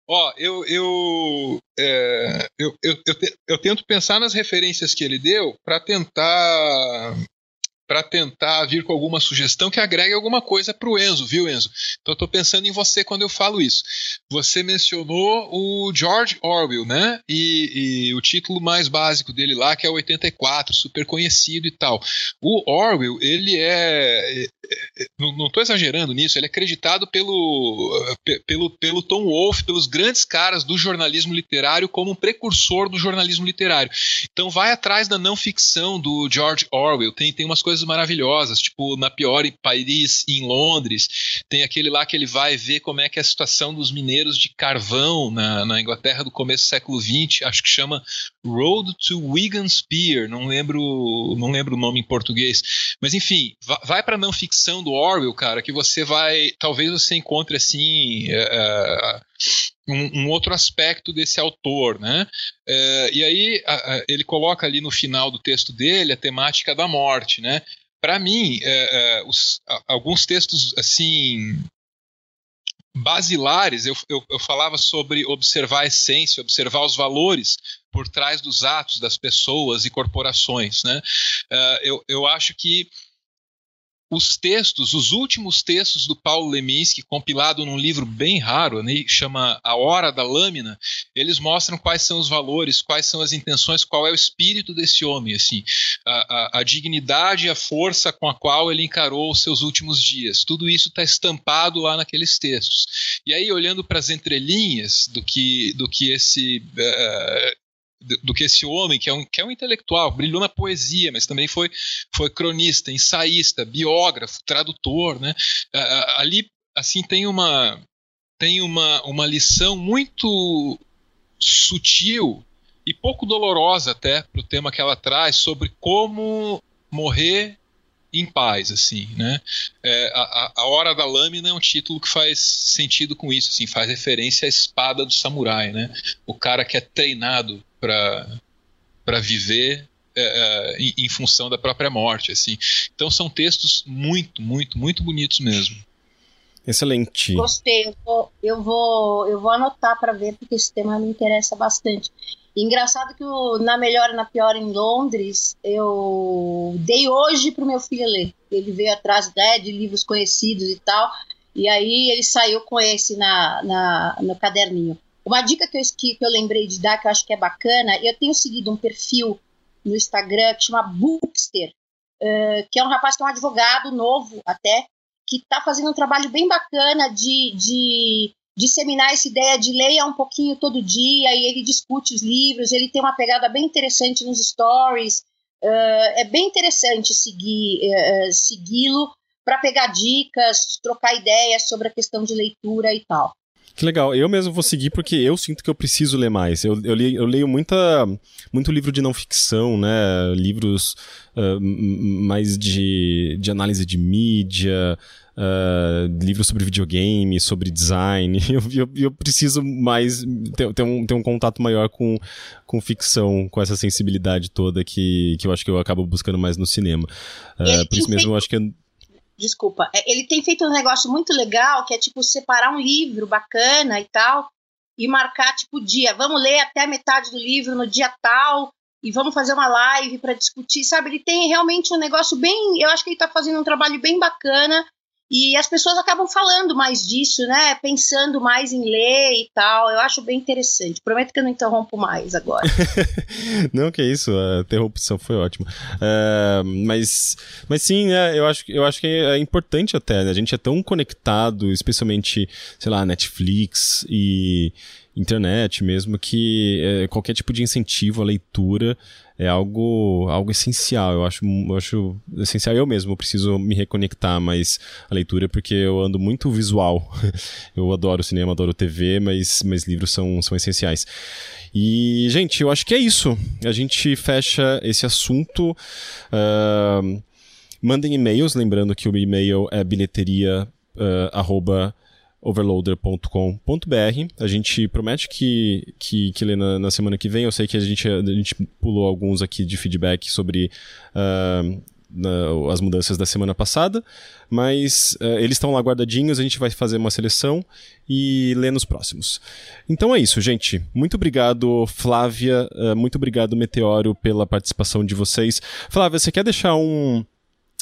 Speaker 3: Ó, eu eu, é, eu, eu, eu, eu, tento pensar nas referências que ele deu para tentar para tentar vir com alguma sugestão que agregue alguma coisa para o Enzo, viu, Enzo? Então estou pensando em você quando eu falo isso. Você mencionou o George Orwell, né? E, e, o título mais básico dele lá, que é 84, super conhecido e tal. O Orwell, ele é. é, é não estou exagerando nisso, ele é acreditado pelo, pelo, pelo Tom Wolfe, pelos grandes caras do jornalismo literário, como um precursor do jornalismo literário. Então vai atrás da não ficção do George Orwell. Tem, tem umas coisas coisas maravilhosas, tipo na pior em Paris e em Londres, tem aquele lá que ele vai ver como é que é a situação dos mineiros de carvão na, na Inglaterra do começo do século XX, acho que chama Road to Wigan Spear, não lembro, não lembro o nome em português, mas enfim, vai para não ficção do Orwell, cara, que você vai, talvez você encontre assim uh, um, um, outro aspecto desse autor, né? É, e aí a, a, ele coloca ali no final do texto dele a temática da morte, né? Para mim, é, é, os, a, alguns textos assim basilares, eu, eu, eu, falava sobre observar a essência, observar os valores por trás dos atos das pessoas e corporações, né? Uh, eu, eu acho que os textos, os últimos textos do Paulo Leminski, compilado num livro bem raro, né, chama A Hora da Lâmina, eles mostram quais são os valores, quais são as intenções, qual é o espírito desse homem, assim, a, a, a dignidade e a força com a qual ele encarou os seus últimos dias. Tudo isso está estampado lá naqueles textos. E aí, olhando para as entrelinhas do que, do que esse uh, do que esse homem, que é, um, que é um intelectual, brilhou na poesia, mas também foi, foi cronista, ensaísta, biógrafo, tradutor, né? Ali, assim, tem uma tem uma, uma lição muito sutil e pouco dolorosa até para o tema que ela traz sobre como morrer em paz, assim, né? É, a, a Hora da Lâmina é um título que faz sentido com isso, assim, faz referência à espada do samurai, né? O cara que é treinado para viver é, é, em, em, função da própria morte, assim. Então são textos muito, muito, muito bonitos mesmo.
Speaker 1: Excelente.
Speaker 2: Gostei. Eu vou, eu vou, eu vou anotar para ver porque esse tema me interessa bastante. engraçado que o, na melhor e na pior em Londres eu dei hoje para o meu filho ler. Ele veio atrás né, de livros conhecidos e tal. E aí ele saiu com esse na, na no caderninho. Uma dica que eu, que eu lembrei de dar, que eu acho que é bacana, eu tenho seguido um perfil no Instagram que chama Bookster, uh, que é um rapaz que é um advogado novo até, que está fazendo um trabalho bem bacana de, de disseminar essa ideia de leia um pouquinho todo dia e ele discute os livros, ele tem uma pegada bem interessante nos stories, uh, é bem interessante seguir uh, segui-lo para pegar dicas, trocar ideias sobre a questão de leitura e tal.
Speaker 1: Que legal. Eu mesmo vou seguir porque eu sinto que eu preciso ler mais. Eu, eu, li, eu leio muita, muito livro de não ficção, né? Livros uh, mais de, de análise de mídia, uh, livros sobre videogame, sobre design. Eu, eu, eu preciso mais ter, ter, um, ter um contato maior com, com ficção, com essa sensibilidade toda que, que eu acho que eu acabo buscando mais no cinema. Uh, por isso mesmo eu acho que.
Speaker 2: Desculpa, é, ele tem feito um negócio muito legal que é tipo separar um livro bacana e tal e marcar tipo dia, vamos ler até a metade do livro no dia tal e vamos fazer uma live para discutir, sabe? Ele tem realmente um negócio bem, eu acho que ele está fazendo um trabalho bem bacana e as pessoas acabam falando mais disso, né? Pensando mais em ler e tal. Eu acho bem interessante. Prometo que eu não interrompo mais agora.
Speaker 1: não, que isso. A interrupção foi ótima. Uh, mas, mas sim, né? Eu acho, eu acho que é importante até. Né? A gente é tão conectado, especialmente, sei lá, Netflix e internet mesmo, que é, qualquer tipo de incentivo à leitura é algo, algo essencial. Eu acho, eu acho essencial. Eu mesmo preciso me reconectar mais à leitura porque eu ando muito visual. eu adoro cinema, adoro TV, mas, mas livros são, são essenciais. E, gente, eu acho que é isso. A gente fecha esse assunto. Uh, mandem e-mails, lembrando que o e-mail é bilheteria. Uh, arroba overloader.com.br. A gente promete que, que, que lê na, na, semana que vem. Eu sei que a gente, a gente pulou alguns aqui de feedback sobre uh, na, as mudanças da semana passada, mas uh, eles estão lá guardadinhos. A gente vai fazer uma seleção e ler nos próximos. Então é isso, gente. Muito obrigado, Flávia. Uh, muito obrigado, Meteoro, pela participação de vocês. Flávia, você quer deixar um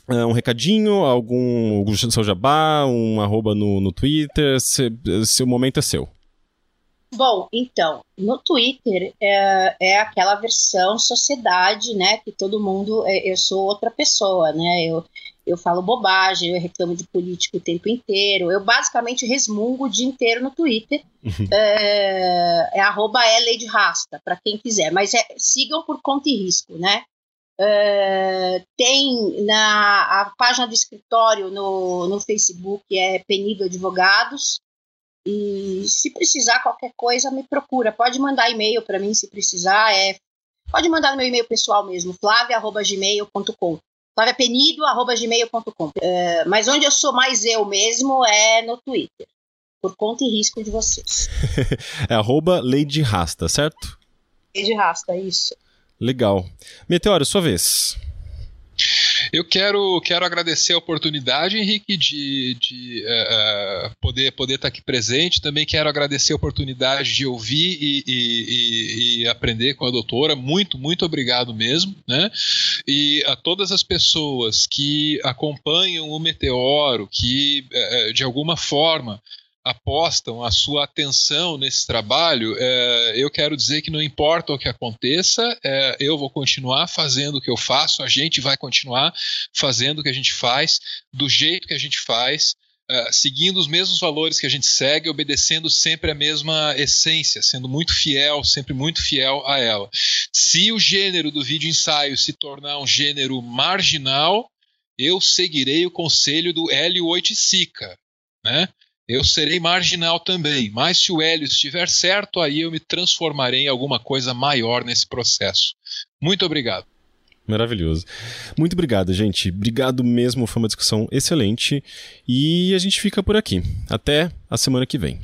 Speaker 1: um recadinho, algum, algum seu jabá, um arroba no, no Twitter, se, se o momento é seu.
Speaker 2: Bom, então, no Twitter é, é aquela versão sociedade, né? Que todo mundo. É, eu sou outra pessoa, né? Eu, eu falo bobagem, eu reclamo de político o tempo inteiro. Eu basicamente resmungo o dia inteiro no Twitter. Uhum. É, é arroba é Lady Rasta, para quem quiser. Mas é, sigam por conta e risco, né? Uh, tem na a página do escritório no, no Facebook é Penível Advogados. E se precisar qualquer coisa me procura. Pode mandar e-mail para mim se precisar. É pode mandar no meu e-mail pessoal mesmo flávia@gmail.com flaviapenido@gmail.com uh, mas onde eu sou mais eu mesmo é no Twitter por conta e risco de vocês.
Speaker 1: É arroba Lady Rasta certo?
Speaker 2: Lady Rasta isso
Speaker 1: Legal. Meteoro, sua vez.
Speaker 3: Eu quero, quero agradecer a oportunidade, Henrique, de, de uh, poder poder estar aqui presente. Também quero agradecer a oportunidade de ouvir e, e, e, aprender com a doutora. Muito, muito obrigado mesmo. Né? E a todas as pessoas que acompanham o Meteoro, que uh, de alguma forma apostam a sua atenção nesse trabalho, é, eu quero dizer que não importa o que aconteça, é, eu vou continuar fazendo o que eu faço, a gente vai continuar fazendo o que a gente faz, do jeito que a gente faz, é, seguindo os mesmos valores que a gente segue, obedecendo sempre a mesma essência, sendo muito fiel, sempre muito fiel a ela. Se o gênero do vídeo ensaio se tornar um gênero marginal, eu seguirei o conselho do Hélio Oiticica, né? Eu serei marginal também. Mas se o Hélio estiver certo, aí eu me transformarei em alguma coisa maior nesse processo. Muito obrigado.
Speaker 1: Maravilhoso. Muito obrigado, gente. Obrigado mesmo, foi uma discussão excelente. E a gente fica por aqui. Até a semana que vem.